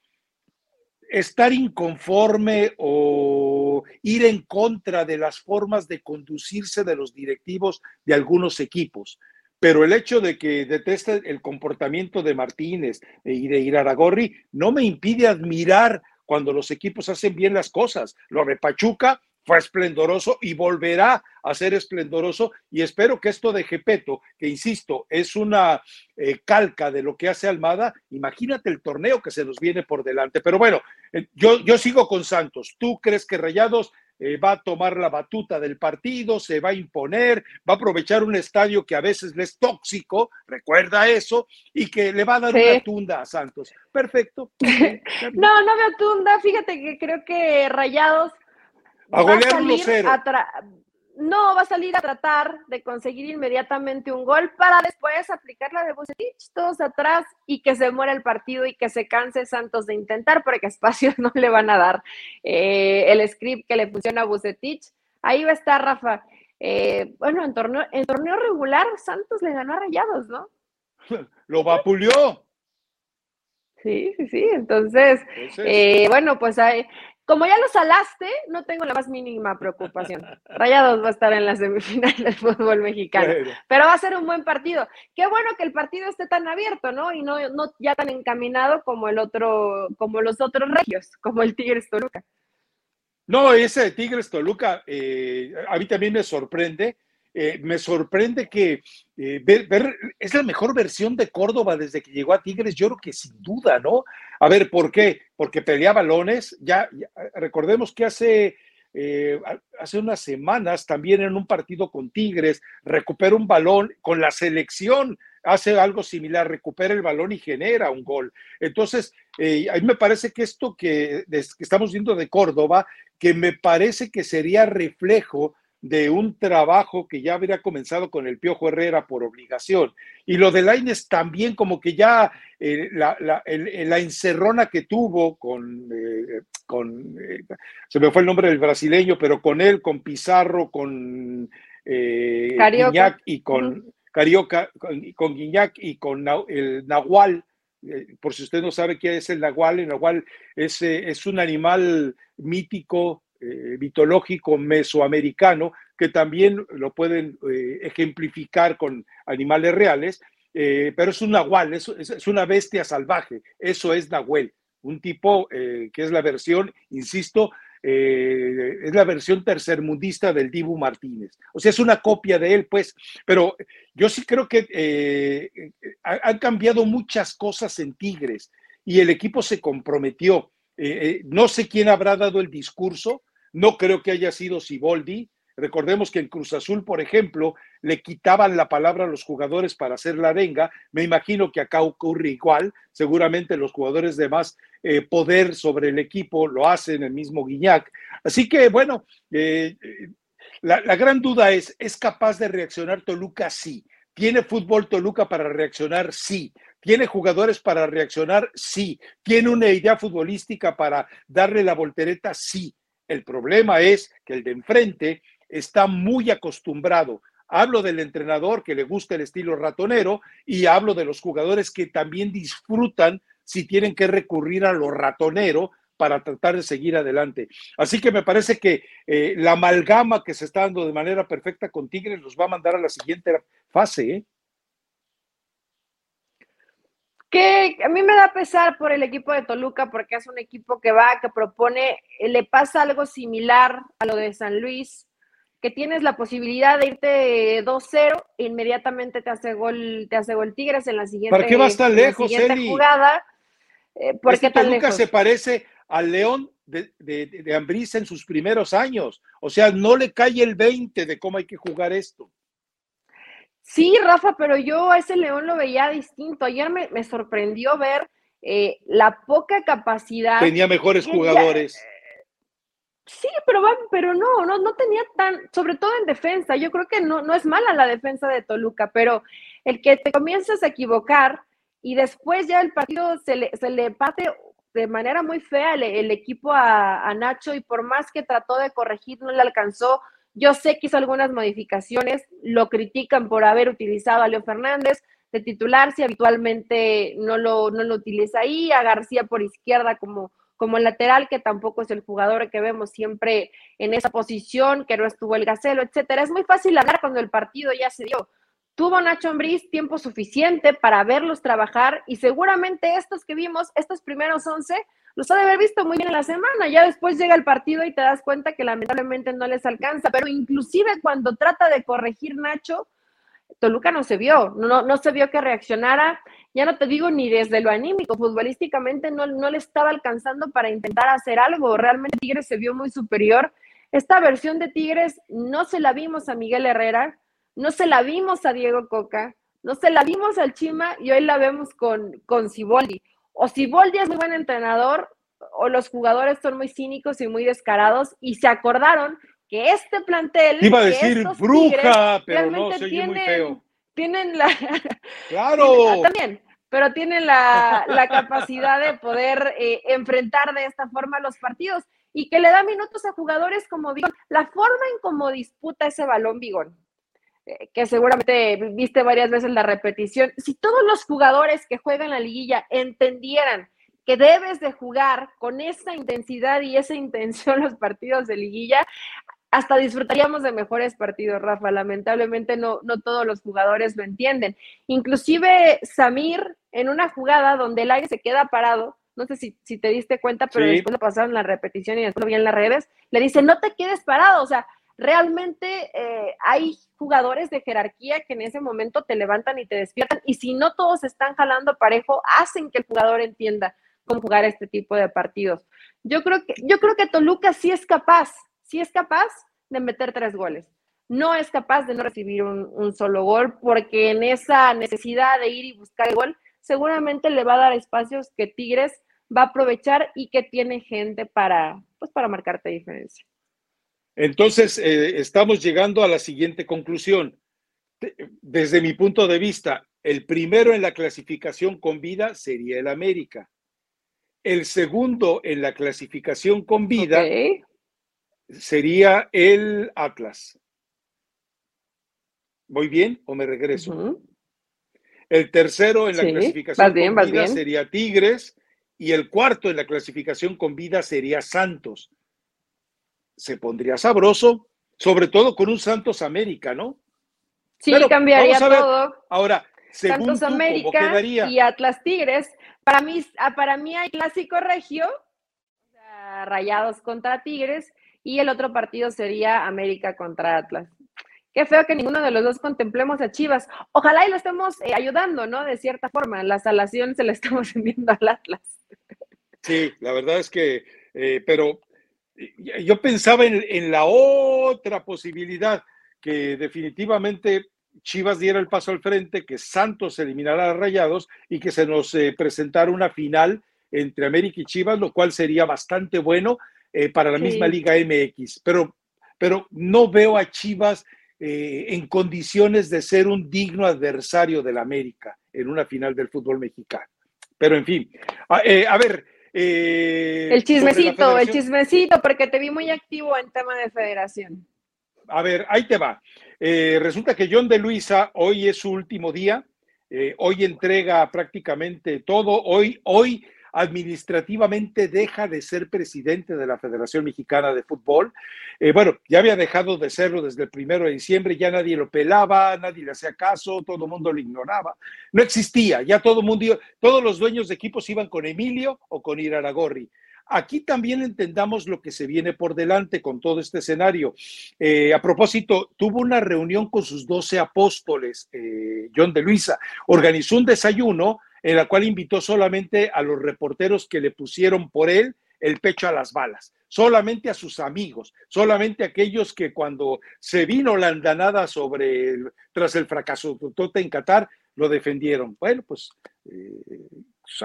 estar inconforme o ir en contra de las formas de conducirse de los directivos de algunos equipos. Pero el hecho de que deteste el comportamiento de Martínez y de Iraragorri no me impide admirar cuando los equipos hacen bien las cosas. Lo de Pachuca fue esplendoroso y volverá a ser esplendoroso y espero que esto de Gepeto, que insisto, es una eh, calca de lo que hace Almada, imagínate el torneo que se nos viene por delante. Pero bueno, eh, yo, yo sigo con Santos. ¿Tú crees que Rayados eh, va a tomar la batuta del partido, se va a imponer, va a aprovechar un estadio que a veces le es tóxico, recuerda eso, y que le va a dar una tunda a Santos. Perfecto. no, no veo tunda, fíjate que creo que Rayados a golear 1-0 no va a salir a tratar de conseguir inmediatamente un gol para después aplicar la de Bucetich, todos atrás y que se muera el partido y que se canse Santos de intentar porque espacios no le van a dar eh, el script que le funciona a Bucetich. Ahí va a estar Rafa. Eh, bueno, en torneo, en torneo regular Santos le ganó a Rayados, ¿no? Lo vapuleó. Sí, sí, sí. Entonces, eh, bueno, pues hay, como ya lo salaste, no tengo la más mínima preocupación. Rayados va a estar en la semifinal del fútbol mexicano, pero va a ser un buen partido. Qué bueno que el partido esté tan abierto, ¿no? Y no, no ya tan encaminado como el otro, como los otros regios, como el Tigres Toluca. No, ese de Tigres Toluca eh, a mí también me sorprende eh, me sorprende que eh, ver, es la mejor versión de Córdoba desde que llegó a Tigres, yo creo que sin duda, ¿no? A ver, ¿por qué? Porque pelea balones, ya, recordemos que hace, eh, hace unas semanas también en un partido con Tigres recupera un balón con la selección, hace algo similar, recupera el balón y genera un gol. Entonces, a mí me parece que esto que, que estamos viendo de Córdoba, que me parece que sería reflejo de un trabajo que ya habría comenzado con el Piojo Herrera por obligación. Y lo de Laines también como que ya eh, la, la, la, encerrona que tuvo con, eh, con eh, se me fue el nombre del brasileño, pero con él, con Pizarro, con Guiñac y con Carioca, con, con Guiñac y con el Nahual, por si usted no sabe qué es el Nahual, el Nahual es, es un animal mítico eh, mitológico mesoamericano, que también lo pueden eh, ejemplificar con animales reales, eh, pero es un nahual, es, es, una bestia salvaje, eso es Nahuel, un tipo que es la versión, insisto, es la versión tercermundista del Dibu Martínez. O sea, es una copia de él, pues, pero yo sí creo que han cambiado muchas cosas en Tigres y el equipo se comprometió. No sé quién habrá dado el discurso, no creo que haya sido Siboldi. Recordemos que en Cruz Azul, por ejemplo, le quitaban la palabra a los jugadores para hacer la arenga. Me imagino que acá ocurre igual. Seguramente los jugadores de más eh, poder sobre el equipo lo hacen, el mismo Guiñac. Así que, bueno, eh, la gran duda es, ¿es capaz de reaccionar Toluca? Sí. ¿Tiene fútbol Toluca para reaccionar? Sí. ¿Tiene jugadores para reaccionar? Sí. ¿Tiene una idea futbolística para darle la voltereta? Sí. El problema es que el de enfrente está muy acostumbrado. Hablo del entrenador que le gusta el estilo ratonero y hablo de los jugadores que también disfrutan si tienen que recurrir a lo ratonero para tratar de seguir adelante. Así que me parece que eh, la amalgama que se está dando de manera perfecta con Tigres los va a mandar a la siguiente fase. ¿eh? Que a mí me da pesar por el equipo de Toluca porque es un equipo que va, que propone, eh, le pasa algo similar a lo de San Luis, que tienes la posibilidad de irte 2-0 e inmediatamente te hace gol, te hace gol Tigres en la siguiente, ¿Para qué vas tan lejos, Eli? jugada. Eh, ¿Por este Toluca se parece al León de, de, de Ambrisa en sus primeros años. O sea, no le cae el 20 de cómo hay que jugar esto. Sí, Rafa, pero yo a ese León lo veía distinto. Ayer me, sorprendió ver eh, la poca capacidad. Tenía mejores jugadores. sí, pero, pero no, no, no tenía tan, sobre todo en defensa. Yo creo que no, no es mala la defensa de Toluca, pero el que te comienzas a equivocar y después ya el partido se le, se le pate de manera muy fea el, equipo a, a, Nacho y por más que trató de corregir, no le alcanzó. Yo sé que hizo algunas modificaciones, lo critican por haber utilizado a Leo Fernández, de titular si habitualmente no lo, no lo utiliza ahí, a García por izquierda como, como lateral, que tampoco es el jugador que vemos siempre en esa posición, que no estuvo el Gacelo, etcétera. Es muy fácil hablar cuando el partido ya se dio. Tuvo Nacho Ambriz tiempo suficiente para verlos trabajar y seguramente estos que vimos, estos primeros 11, los ha de haber visto muy bien en la semana. Ya después llega el partido y te das cuenta que lamentablemente no les alcanza. Pero inclusive cuando trata de corregir Nacho, Toluca no se vio, no, no se vio que reaccionara. Ya no te digo ni desde lo anímico, futbolísticamente no, no le estaba alcanzando para intentar hacer algo. Realmente Tigres se vio muy superior. Esta versión de Tigres no se la vimos a Miguel Herrera, no se la vimos a Diego Coca, no se la vimos al Chima y hoy la vemos con, con Ciboldi o si Boldi es muy buen entrenador, o los jugadores son muy cínicos y muy descarados, y se acordaron que este plantel. Iba a decir bruja, pero no, soy tienen, muy feo. Tienen la. ¡Claro! también, pero tienen la, capacidad de poder eh, enfrentar de esta forma los partidos y que le da minutos a jugadores como Vigón. La forma en cómo disputa ese balón Vigón, que seguramente viste varias veces la repetición, si todos los jugadores que juegan la liguilla entendieran que debes de jugar con esa intensidad y esa intención los partidos de liguilla, hasta disfrutaríamos de mejores partidos, Rafa. Lamentablemente no, no todos los jugadores lo entienden. Inclusive Samir, en una jugada donde el aire se queda parado, no sé si, si te diste cuenta, pero después lo pasaron la repetición y después lo vi en las redes, le dice, no te quedes parado, o sea, realmente eh, hay jugadores de jerarquía que en ese momento te levantan y te despiertan y si no todos están jalando parejo, hacen que el jugador entienda cómo jugar este tipo de partidos. Yo creo que, yo creo que Toluca sí es capaz, sí es capaz de meter tres goles. No es capaz de no recibir un, solo gol porque en esa necesidad de ir y buscar el gol, seguramente le va a dar espacios que Tigres va a aprovechar y que tiene gente para, pues, para marcarte diferencia. Entonces, eh, estamos llegando a la siguiente conclusión. Desde mi punto de vista, el primero en la clasificación con vida sería el América. El segundo en la clasificación con vida sería el Atlas. ¿Voy bien o me regreso? El tercero en la clasificación con vida sería Tigres y el cuarto en la clasificación con vida sería Santos se pondría sabroso, sobre todo con un Santos América, ¿no? Sí, cambiaría todo. Ahora, Santos América y Atlas Tigres. Para mí, ah, para mí hay clásico regio, Rayados contra Tigres, y el otro partido sería América contra Atlas. Qué feo que ninguno de los dos contemplemos a Chivas. Ojalá y lo estemos eh, ayudando, ¿no? De cierta forma, la salación se la estamos enviando al Atlas. Sí, la verdad es que, eh, pero yo pensaba en, la otra posibilidad, que definitivamente Chivas diera el paso al frente, que Santos eliminara a Rayados y que se nos eh, presentara una final entre América y Chivas, lo cual sería bastante bueno eh, para la misma Liga MX. Pero, pero no veo a Chivas eh, en condiciones de ser un digno adversario del América en una final del fútbol mexicano. Pero en fin, a, a ver, eh, el chismecito, el chismecito, porque te vi muy activo en tema de federación. A ver, ahí te va. Eh, resulta que John de Luisa hoy es su último día. Eh, hoy entrega prácticamente todo. Hoy, hoy administrativamente deja de ser presidente de la Federación Mexicana de Fútbol. Eh, bueno, ya había dejado de serlo desde el primero de diciembre, ya nadie lo pelaba, nadie le hacía caso, todo el mundo lo ignoraba. No existía, ya todo el mundo, todos los dueños de equipos iban con Emilio o con Iraragorri. Aquí también entendamos lo que se viene por delante con todo este escenario. Eh, a propósito, tuvo una reunión con sus doce apóstoles, eh, John de Luisa, organizó un desayuno en la cual invitó solamente a los reporteros que le pusieron por él el pecho a las balas, solamente a sus amigos, solamente a aquellos que cuando se vino la andanada sobre tras el fracaso total en Qatar, lo defendieron. Bueno, pues eh,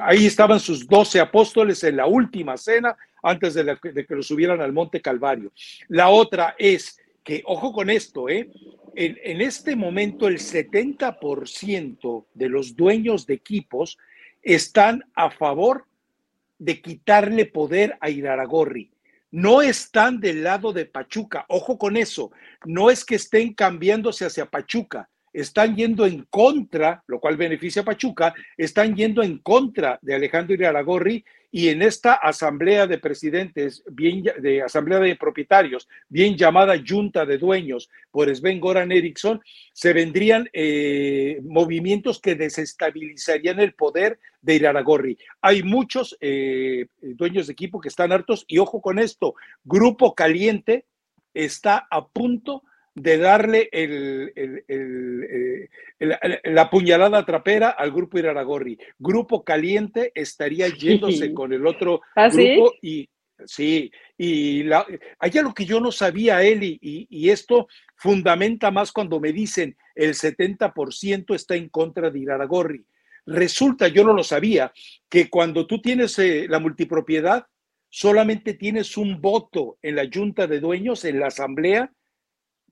ahí estaban sus doce apóstoles en la última cena antes de, de que los subieran al Monte Calvario. La otra es que, ojo con esto, ¿eh? en, este momento el 70% de los dueños de equipos están a favor de quitarle poder a Iraragorri. No están del lado de Pachuca. Ojo con eso. No es que estén cambiándose hacia Pachuca. están yendo en contra, lo cual beneficia a Pachuca, están yendo en contra de Alejandro Iraragorri y en esta asamblea de presidentes, bien, de asamblea de propietarios, bien llamada junta de dueños por Sven Goran Eriksson, se vendrían eh, movimientos que desestabilizarían el poder de Iraragorri. Hay muchos eh, dueños de equipo que están hartos y ojo con esto, Grupo Caliente está a punto de darle el, eh, la puñalada trapera al grupo Iraragorri. Grupo Caliente estaría yéndose con el otro ¿Ah, grupo y sí, y la, hay algo que yo no sabía, Eli, y, y esto fundamenta más cuando me dicen el 70% está en contra de Iraragorri. Resulta, yo no lo sabía, que cuando tú tienes eh, la multipropiedad, solamente tienes un voto en la junta de dueños, en la asamblea,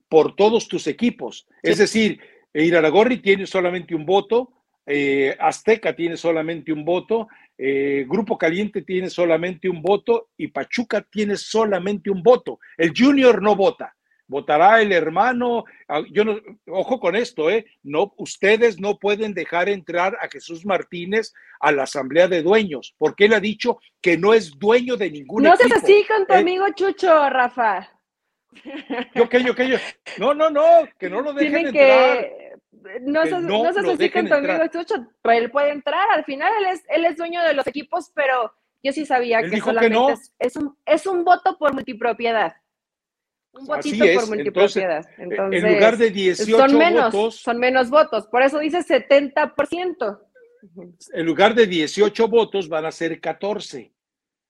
por todos tus equipos. Es decir, Iraragorri tiene solamente un voto, eh, Azteca tiene solamente un voto, eh, Grupo Caliente tiene solamente un voto y Pachuca tiene solamente un voto. El Junior no vota. Votará el hermano. Yo no, ojo con esto, ¿eh? No, ustedes no pueden dejar entrar a Jesús Martínez a la asamblea de dueños, porque él ha dicho que no es dueño de ningún no equipo. No seas así con tu amigo Chucho, Rafa. Yo que yo que yo. No, no, no, que no lo dejen Tienen entrar. Que... No, Que seas- no no pero él puede entrar. Al final él es, él es dueño de los equipos, pero yo sí sabía Él que solamente no. es, es un, es un voto por multipropiedad. Un Así votito es, por multipropiedad. Entonces, en lugar de 18 son menos, votos, son menos votos. Por eso dice 70%. en lugar de 18 votos van a ser 14.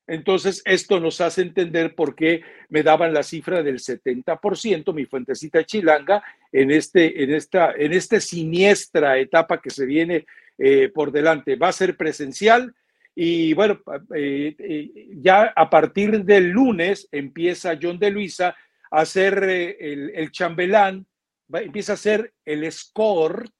Entonces, esto nos hace entender por qué me daban la cifra del 70%, mi fuentecita chilanga, en, este, en, esta, en esta siniestra etapa que se viene eh, por delante. Va a ser presencial y bueno, eh, eh, ya a partir del lunes empieza John de Luisa a ser el, el chambelán, va- empieza a ser el escort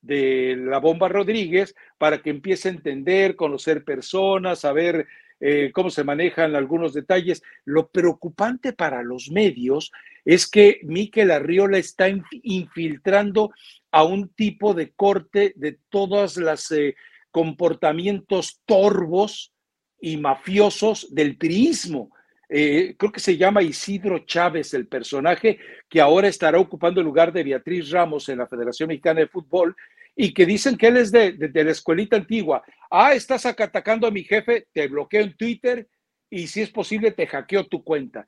de la bomba Rodríguez para que empiece a entender, conocer personas, saber eh, cómo se manejan algunos detalles. Lo preocupante para los medios es que Miquel Arriola está inf- infiltrando a un tipo de corte de todas las eh, comportamientos torvos y mafiosos del priismo. Eh, creo que se llama Isidro Chávez, el personaje que ahora estará ocupando el lugar de Beatriz Ramos en la Federación Mexicana de Fútbol y que dicen que él es de, de- la escuelita antigua. Ah, estás atacando a mi jefe, te bloqueo en Twitter y si es posible te hackeo tu cuenta.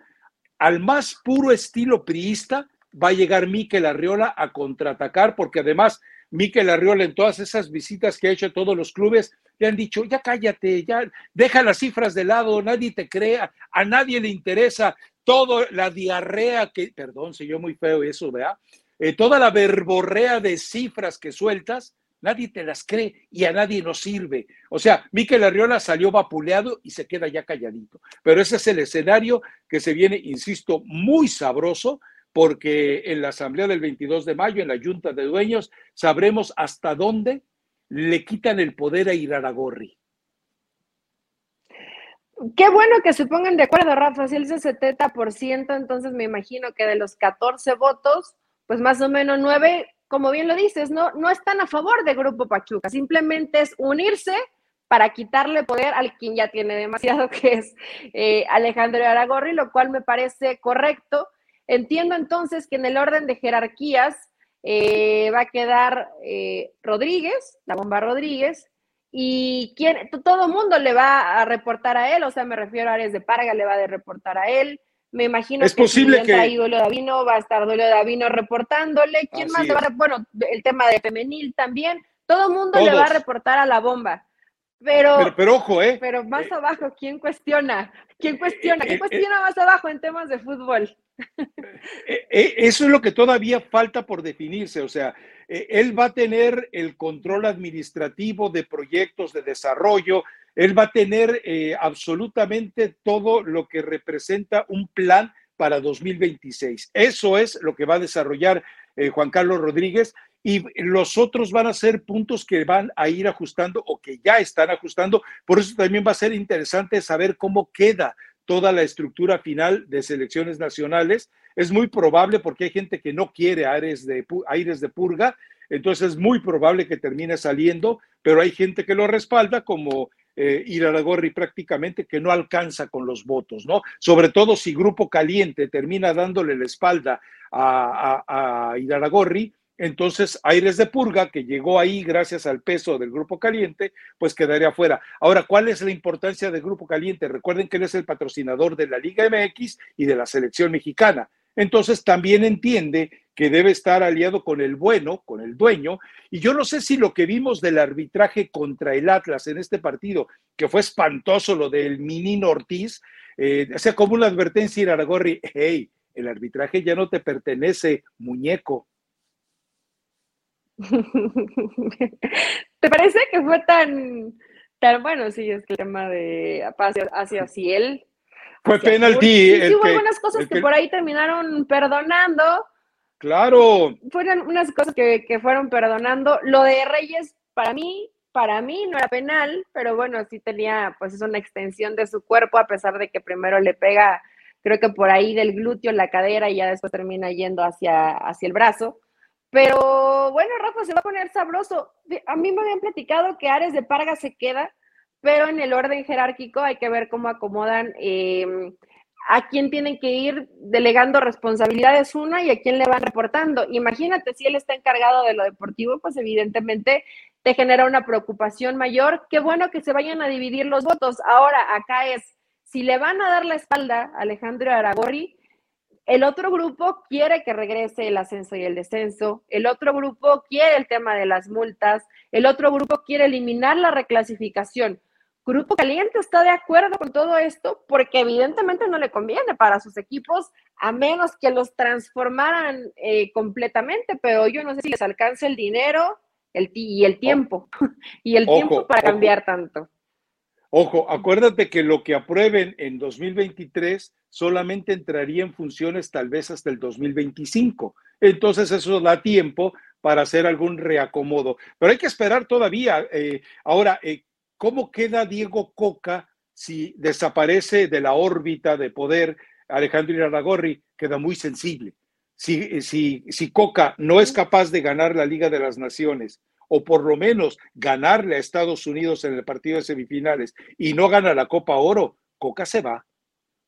Al más puro estilo priista va a llegar Miquel Arriola a contraatacar porque además Miquel Arriola en todas esas visitas que ha hecho a todos los clubes le han dicho, ya cállate, ya deja las cifras de lado, nadie te crea, a nadie le interesa todo la diarrea que, perdón, se yo muy feo eso, ¿verdad? Eh, toda la verborrea de cifras que sueltas, nadie te las cree y a nadie nos sirve. O sea, Miquel Arriola salió vapuleado y se queda ya calladito. Pero ese es el escenario que se viene, insisto, muy sabroso, porque en la asamblea del 22 de mayo, en la Junta de Dueños, sabremos hasta dónde le quitan el poder a Iraragorri. Qué bueno que se pongan de acuerdo, Rafa. Si él dice 70%, entonces me imagino que de los 14 votos, pues más o menos 9, como bien lo dices, no, no están a favor de Grupo Pachuca. Simplemente es unirse para quitarle poder al quien ya tiene demasiado, que es eh, Alejandro Aragorri, lo cual me parece correcto. Entiendo entonces que en el orden de jerarquías eh, va a quedar eh, Rodríguez, la bomba Rodríguez, y quién, todo mundo le va a reportar a él, o sea, me refiero a Ares de Parga, le va a reportar a él. Me imagino Es que posible si que- ahí Davino, va a estar Duelo Davino reportándole. ¿Quién Así más le va a Bueno, el tema de femenil también. Todo el mundo le va a Todos. reportar a la bomba. Pero, Pero, pero ojo, ¿eh? pero más eh, abajo, ¿quién cuestiona? ¿Quién cuestiona? eh, ¿Quién eh, cuestiona más abajo en temas de fútbol? Eso es lo que todavía falta por definirse. O sea, él va a tener el control administrativo de proyectos de desarrollo, él va a tener eh, absolutamente todo lo que representa un plan para 2026. Eso es lo que va a desarrollar eh, Juan Carlos Rodríguez y los otros van a ser puntos que van a ir ajustando o que ya están ajustando. Por eso también va a ser interesante saber cómo queda toda la estructura final de selecciones nacionales. Es muy probable porque hay gente que no quiere de, aires de purga. entonces es muy probable que termine saliendo, pero hay gente que lo respalda como eh, Iraragorri prácticamente que no alcanza con los votos, ¿no? Sobre todo si Grupo Caliente termina dándole la espalda a, a, a Iraragorri, entonces Aires de Purga, que llegó ahí gracias al peso del Grupo Caliente, pues quedaría fuera. Ahora, ¿cuál es la importancia del Grupo Caliente? Recuerden que él es el patrocinador de la Liga MX y de la selección mexicana. Entonces también entiende que debe estar aliado con el bueno, con el dueño. Y yo no sé si lo que vimos del arbitraje contra el Atlas en este partido, que fue espantoso lo del Minino Ortiz, eh, o sea, como una advertencia ir a Aragorri, hey, el arbitraje ya no te pertenece, muñeco. ¿Te parece que fue tan, tan bueno? Sí, es que el tema de hacia, hacia Ciel. Fue penalti. Sí, hubo algunas cosas que, por ahí terminaron perdonando. Claro. Fueron unas cosas que, que fueron perdonando. Lo de Reyes, para mí, para mí no era penal, pero bueno, sí tenía, pues es una extensión de su cuerpo, a pesar de que primero le pega, creo que por ahí del glúteo, la cadera, y ya después termina yendo hacia, hacia el brazo. Pero bueno, Rafa se va a poner sabroso. A mí me habían platicado que Ares de Parga se queda, pero en el orden jerárquico hay que ver cómo acomodan em, a quién tienen que ir delegando responsabilidades una y a quién le van reportando. Imagínate si él está encargado de lo deportivo, pues evidentemente te genera una preocupación mayor. Qué bueno que se vayan a dividir los votos. Ahora, acá es, si le van a dar la espalda a Alejandro Aragori, el otro grupo quiere que regrese el ascenso y el descenso. El otro grupo quiere el tema de las multas. El otro grupo quiere eliminar la reclasificación. Grupo Caliente está de acuerdo con todo esto porque evidentemente no le conviene para sus equipos a menos que los transformaran eh, completamente, pero yo no sé si les alcanza el dinero el y el tiempo y el tiempo para cambiar tanto. Ojo, acuérdate que lo que aprueben en 2023 solamente entraría en funciones tal vez hasta el 2025. Entonces eso da tiempo para hacer algún reacomodo. Pero hay que esperar todavía. Eh, ahora, eh, ¿cómo queda Diego Coca si desaparece de la órbita de poder Alejandro Iraragorri? Queda muy sensible. Si, si, si Coca no es capaz de ganar la Liga de las Naciones, o por lo menos ganarle a Estados Unidos en el partido de semifinales y no gana la Copa Oro, Coca se va.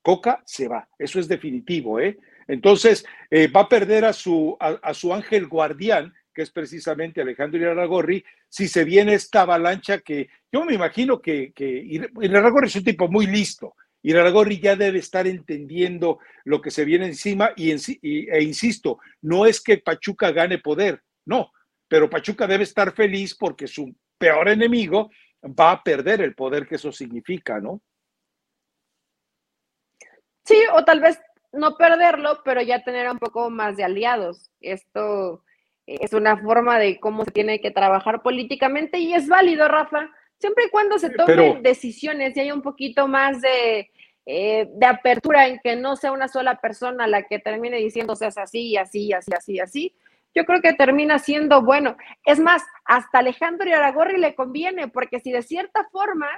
Coca se va. Eso es definitivo, ¿eh? Entonces, eh, va a perder a su, a, su ángel guardián, que es precisamente Alejandro Iraragorri, si se viene esta avalancha que yo me imagino que, que Iraragorri es un tipo muy listo. Iraragorri ya debe estar entendiendo lo que se viene encima y, e insisto, no es que Pachuca gane poder, no, pero Pachuca debe estar feliz porque su peor enemigo va a perder el poder que eso significa, ¿no? Sí, o tal vez no perderlo, pero ya tener un poco más de aliados. Esto es una forma de cómo se tiene que trabajar políticamente y es válido, Rafa, siempre y cuando se tomen decisiones y hay un poquito más de, eh, de apertura en que no sea una sola persona la que termine diciendo seas así, así, así, así, así, yo creo que termina siendo bueno. Es más, hasta Alejandro y Aragorri le conviene, porque si de cierta forma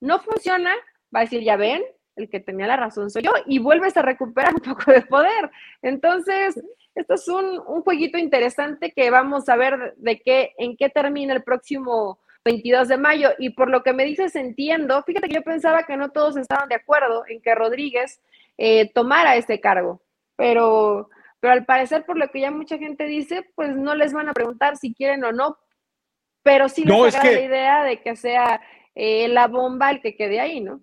no funciona, va a decir, ya ven, el que tenía la razón soy yo, y vuelves a recuperar un poco de poder. Entonces, esto es un, un jueguito interesante que vamos a ver de qué, en qué termina el próximo 22 de mayo. Y por lo que me dices, entiendo, fíjate que yo pensaba que no todos estaban de acuerdo en que Rodríguez eh, tomara este cargo, pero pero al parecer, por lo que ya mucha gente dice, pues no les van a preguntar si quieren o no, pero sí les no, la idea de que sea eh, la bomba el que quede ahí, ¿no?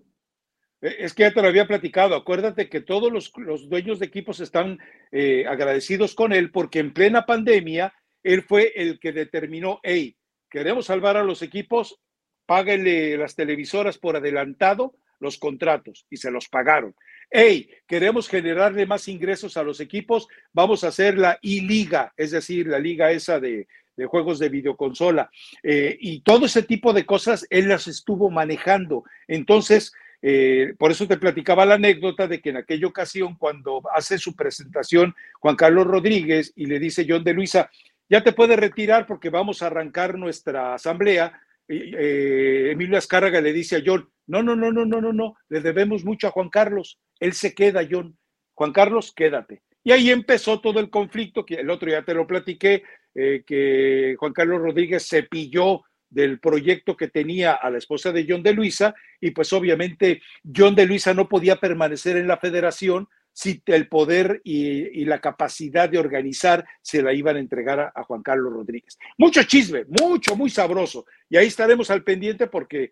Eh, es que ya te lo había platicado. Acuérdate que todos los, dueños de equipos están eh, agradecidos con él porque en plena pandemia él fue el que determinó, hey, queremos salvar a los equipos, páguenle las televisoras por adelantado los contratos y se los pagaron hey, queremos generarle más ingresos a los equipos, vamos a hacer la I-Liga, es decir, la liga esa de, juegos de videoconsola. Eh, y todo ese tipo de cosas él las estuvo manejando. Entonces, eh, por eso te platicaba la anécdota de que en aquella ocasión, cuando hace su presentación Juan Carlos Rodríguez y le dice John de Luisa, ya te puedes retirar porque vamos a arrancar nuestra asamblea, eh, Emilio Azcárraga le dice a John, no, no, no, no, no, no, no, le debemos mucho a Juan Carlos, él se queda, John. Juan Carlos, quédate. Y ahí empezó todo el conflicto, que el otro ya te lo platiqué, eh, que Juan Carlos Rodríguez se pilló del proyecto que tenía a la esposa de John de Luisa y pues obviamente John de Luisa no podía permanecer en la federación si el poder y, la capacidad de organizar se la iban a entregar a, Juan Carlos Rodríguez. Mucho chisme, mucho, muy sabroso. Y ahí estaremos al pendiente porque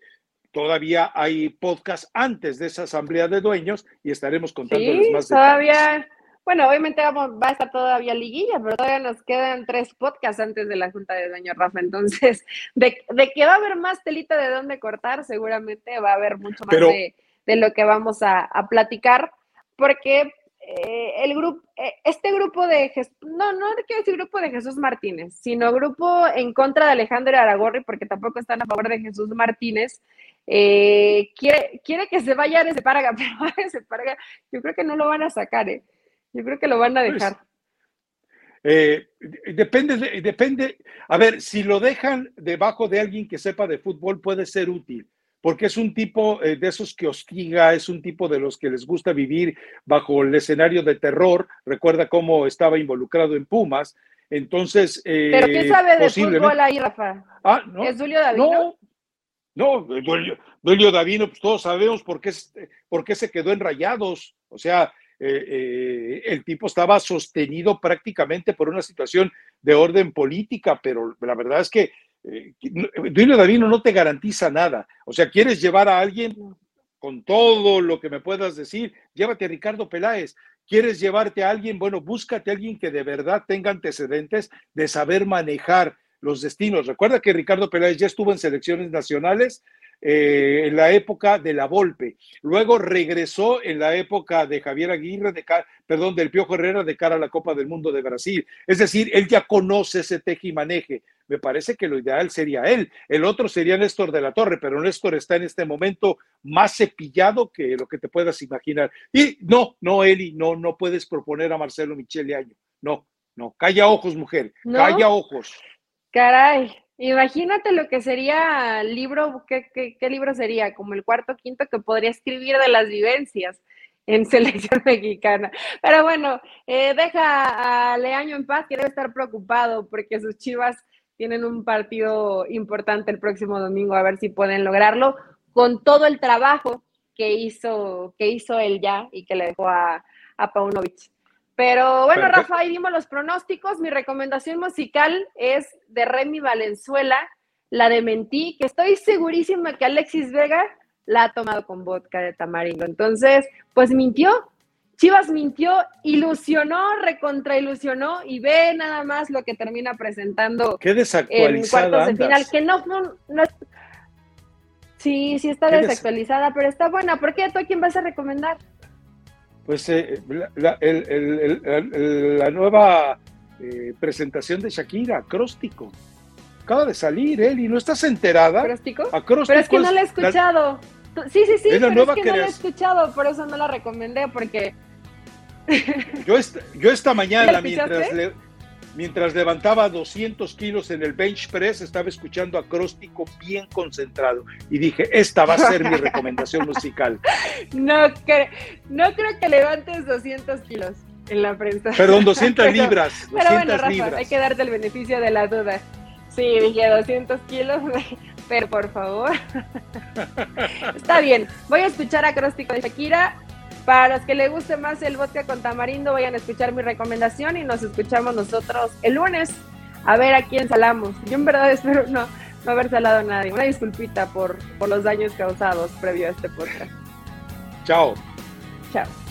todavía hay podcast antes de esa asamblea de dueños y estaremos contándoles más todavía, bueno, obviamente vamos, va a estar todavía liguilla, pero todavía nos quedan tres podcasts antes de la Junta de Dueños, Rafa. Entonces, de, que va a haber más telita de dónde cortar, seguramente va a haber mucho más de, lo que vamos a, platicar, porque eh, el grupo, eh, este grupo de, no, no quiero decir grupo de Jesús Martínez, sino grupo en contra de Alejandro Aragorri, porque tampoco están a favor de Jesús Martínez, eh, quiere, quiere que se vaya a ese Parga, pero ese Parga, yo creo que no lo van a sacar, ¿eh? Yo creo que lo van a pues, dejar. Eh, depende, depende. A ver, si lo dejan debajo de alguien que sepa de fútbol, puede ser útil, porque es un tipo eh, de esos que hostiga, es un tipo de los que les gusta vivir bajo el escenario de terror. Recuerda cómo estaba involucrado en Pumas. Entonces. Eh, ¿Pero qué sabe de fútbol ahí, Rafa? Ah, no. ¿Es Julio Davino? No, no Julio, Davino, pues todos sabemos por qué, por qué se quedó en rayados. O sea, eh, eh, el tipo estaba sostenido prácticamente por una situación de orden política, pero la verdad es que eh, Duilio Davino no te garantiza nada. O sea, quieres llevar a alguien con todo lo que me puedas decir, llévate a Ricardo Peláez. ¿Quieres llevarte a alguien? Bueno, búscate a alguien que de verdad tenga antecedentes de saber manejar los destinos. Recuerda que Ricardo Peláez ya estuvo en selecciones nacionales, eh, en la época de la Volpe. Luego regresó en la época de Javier Aguirre, de, perdón, del Piojo Herrera de cara a la Copa del Mundo de Brasil. Es decir, él ya conoce ese teje y maneje. Me parece que lo ideal sería él. El otro sería Néstor de la Torre, pero Néstor está en este momento más cepillado que lo que te puedas imaginar. Y no, no, Eli, no, no puedes proponer a Marcelo Michele Año. No, no, calla ojos, mujer, calla ojos. Caray, Imagínate lo que sería libro, ¿qué, qué, libro sería? Como el cuarto, quinto que podría escribir de las vivencias en selección mexicana. Pero bueno, eh, deja a Leaño en paz, que debe estar preocupado porque sus chivas tienen un partido importante el próximo domingo, a ver si pueden lograrlo con todo el trabajo que hizo, que hizo él ya y que le dejó a, a. Pero bueno, Rafa, ahí dimos los pronósticos. Mi recomendación musical es de Remy Valenzuela, la de Mentí, que estoy segurísima que Alexis Vega la ha tomado con vodka de tamarindo. Entonces, pues mintió. Chivas mintió, ilusionó, recontrailusionó y ve nada más lo que termina presentando Qué en cuartos de final, que no, no, Sí, sí está desactualizada, pero está buena. ¿Por qué? ¿Tú a quién vas a recomendar? Pues eh, la, nueva eh, presentación de Shakira, Acróstico. Acaba de salir y no estás enterada. ¿Acróstico? Pero es que no la he escuchado. sí, sí, sí, pero es que no la he escuchado, por eso no la recomendé, porque... yo, esta, yo esta mañana, mientras le, Mientras levantaba 200 kilos en el bench press, estaba escuchando acróstico bien concentrado y dije, esta va a ser mi recomendación musical. No, no creo que levantes 200 kilos en la prensa. Perdón, 200 libras. pero bueno, Rafa, hay que darte el beneficio de la duda. Sí, dije 200 kilos, pero por favor. Está bien, voy a escuchar acróstico de Shakira para los que les guste más el vodka con tamarindo, vayan a escuchar mi recomendación y nos escuchamos nosotros el lunes a ver a quién salamos. Yo en verdad espero no, no haber salado a nadie. Una disculpita por, por los daños causados previo a este podcast. Chao. Chao.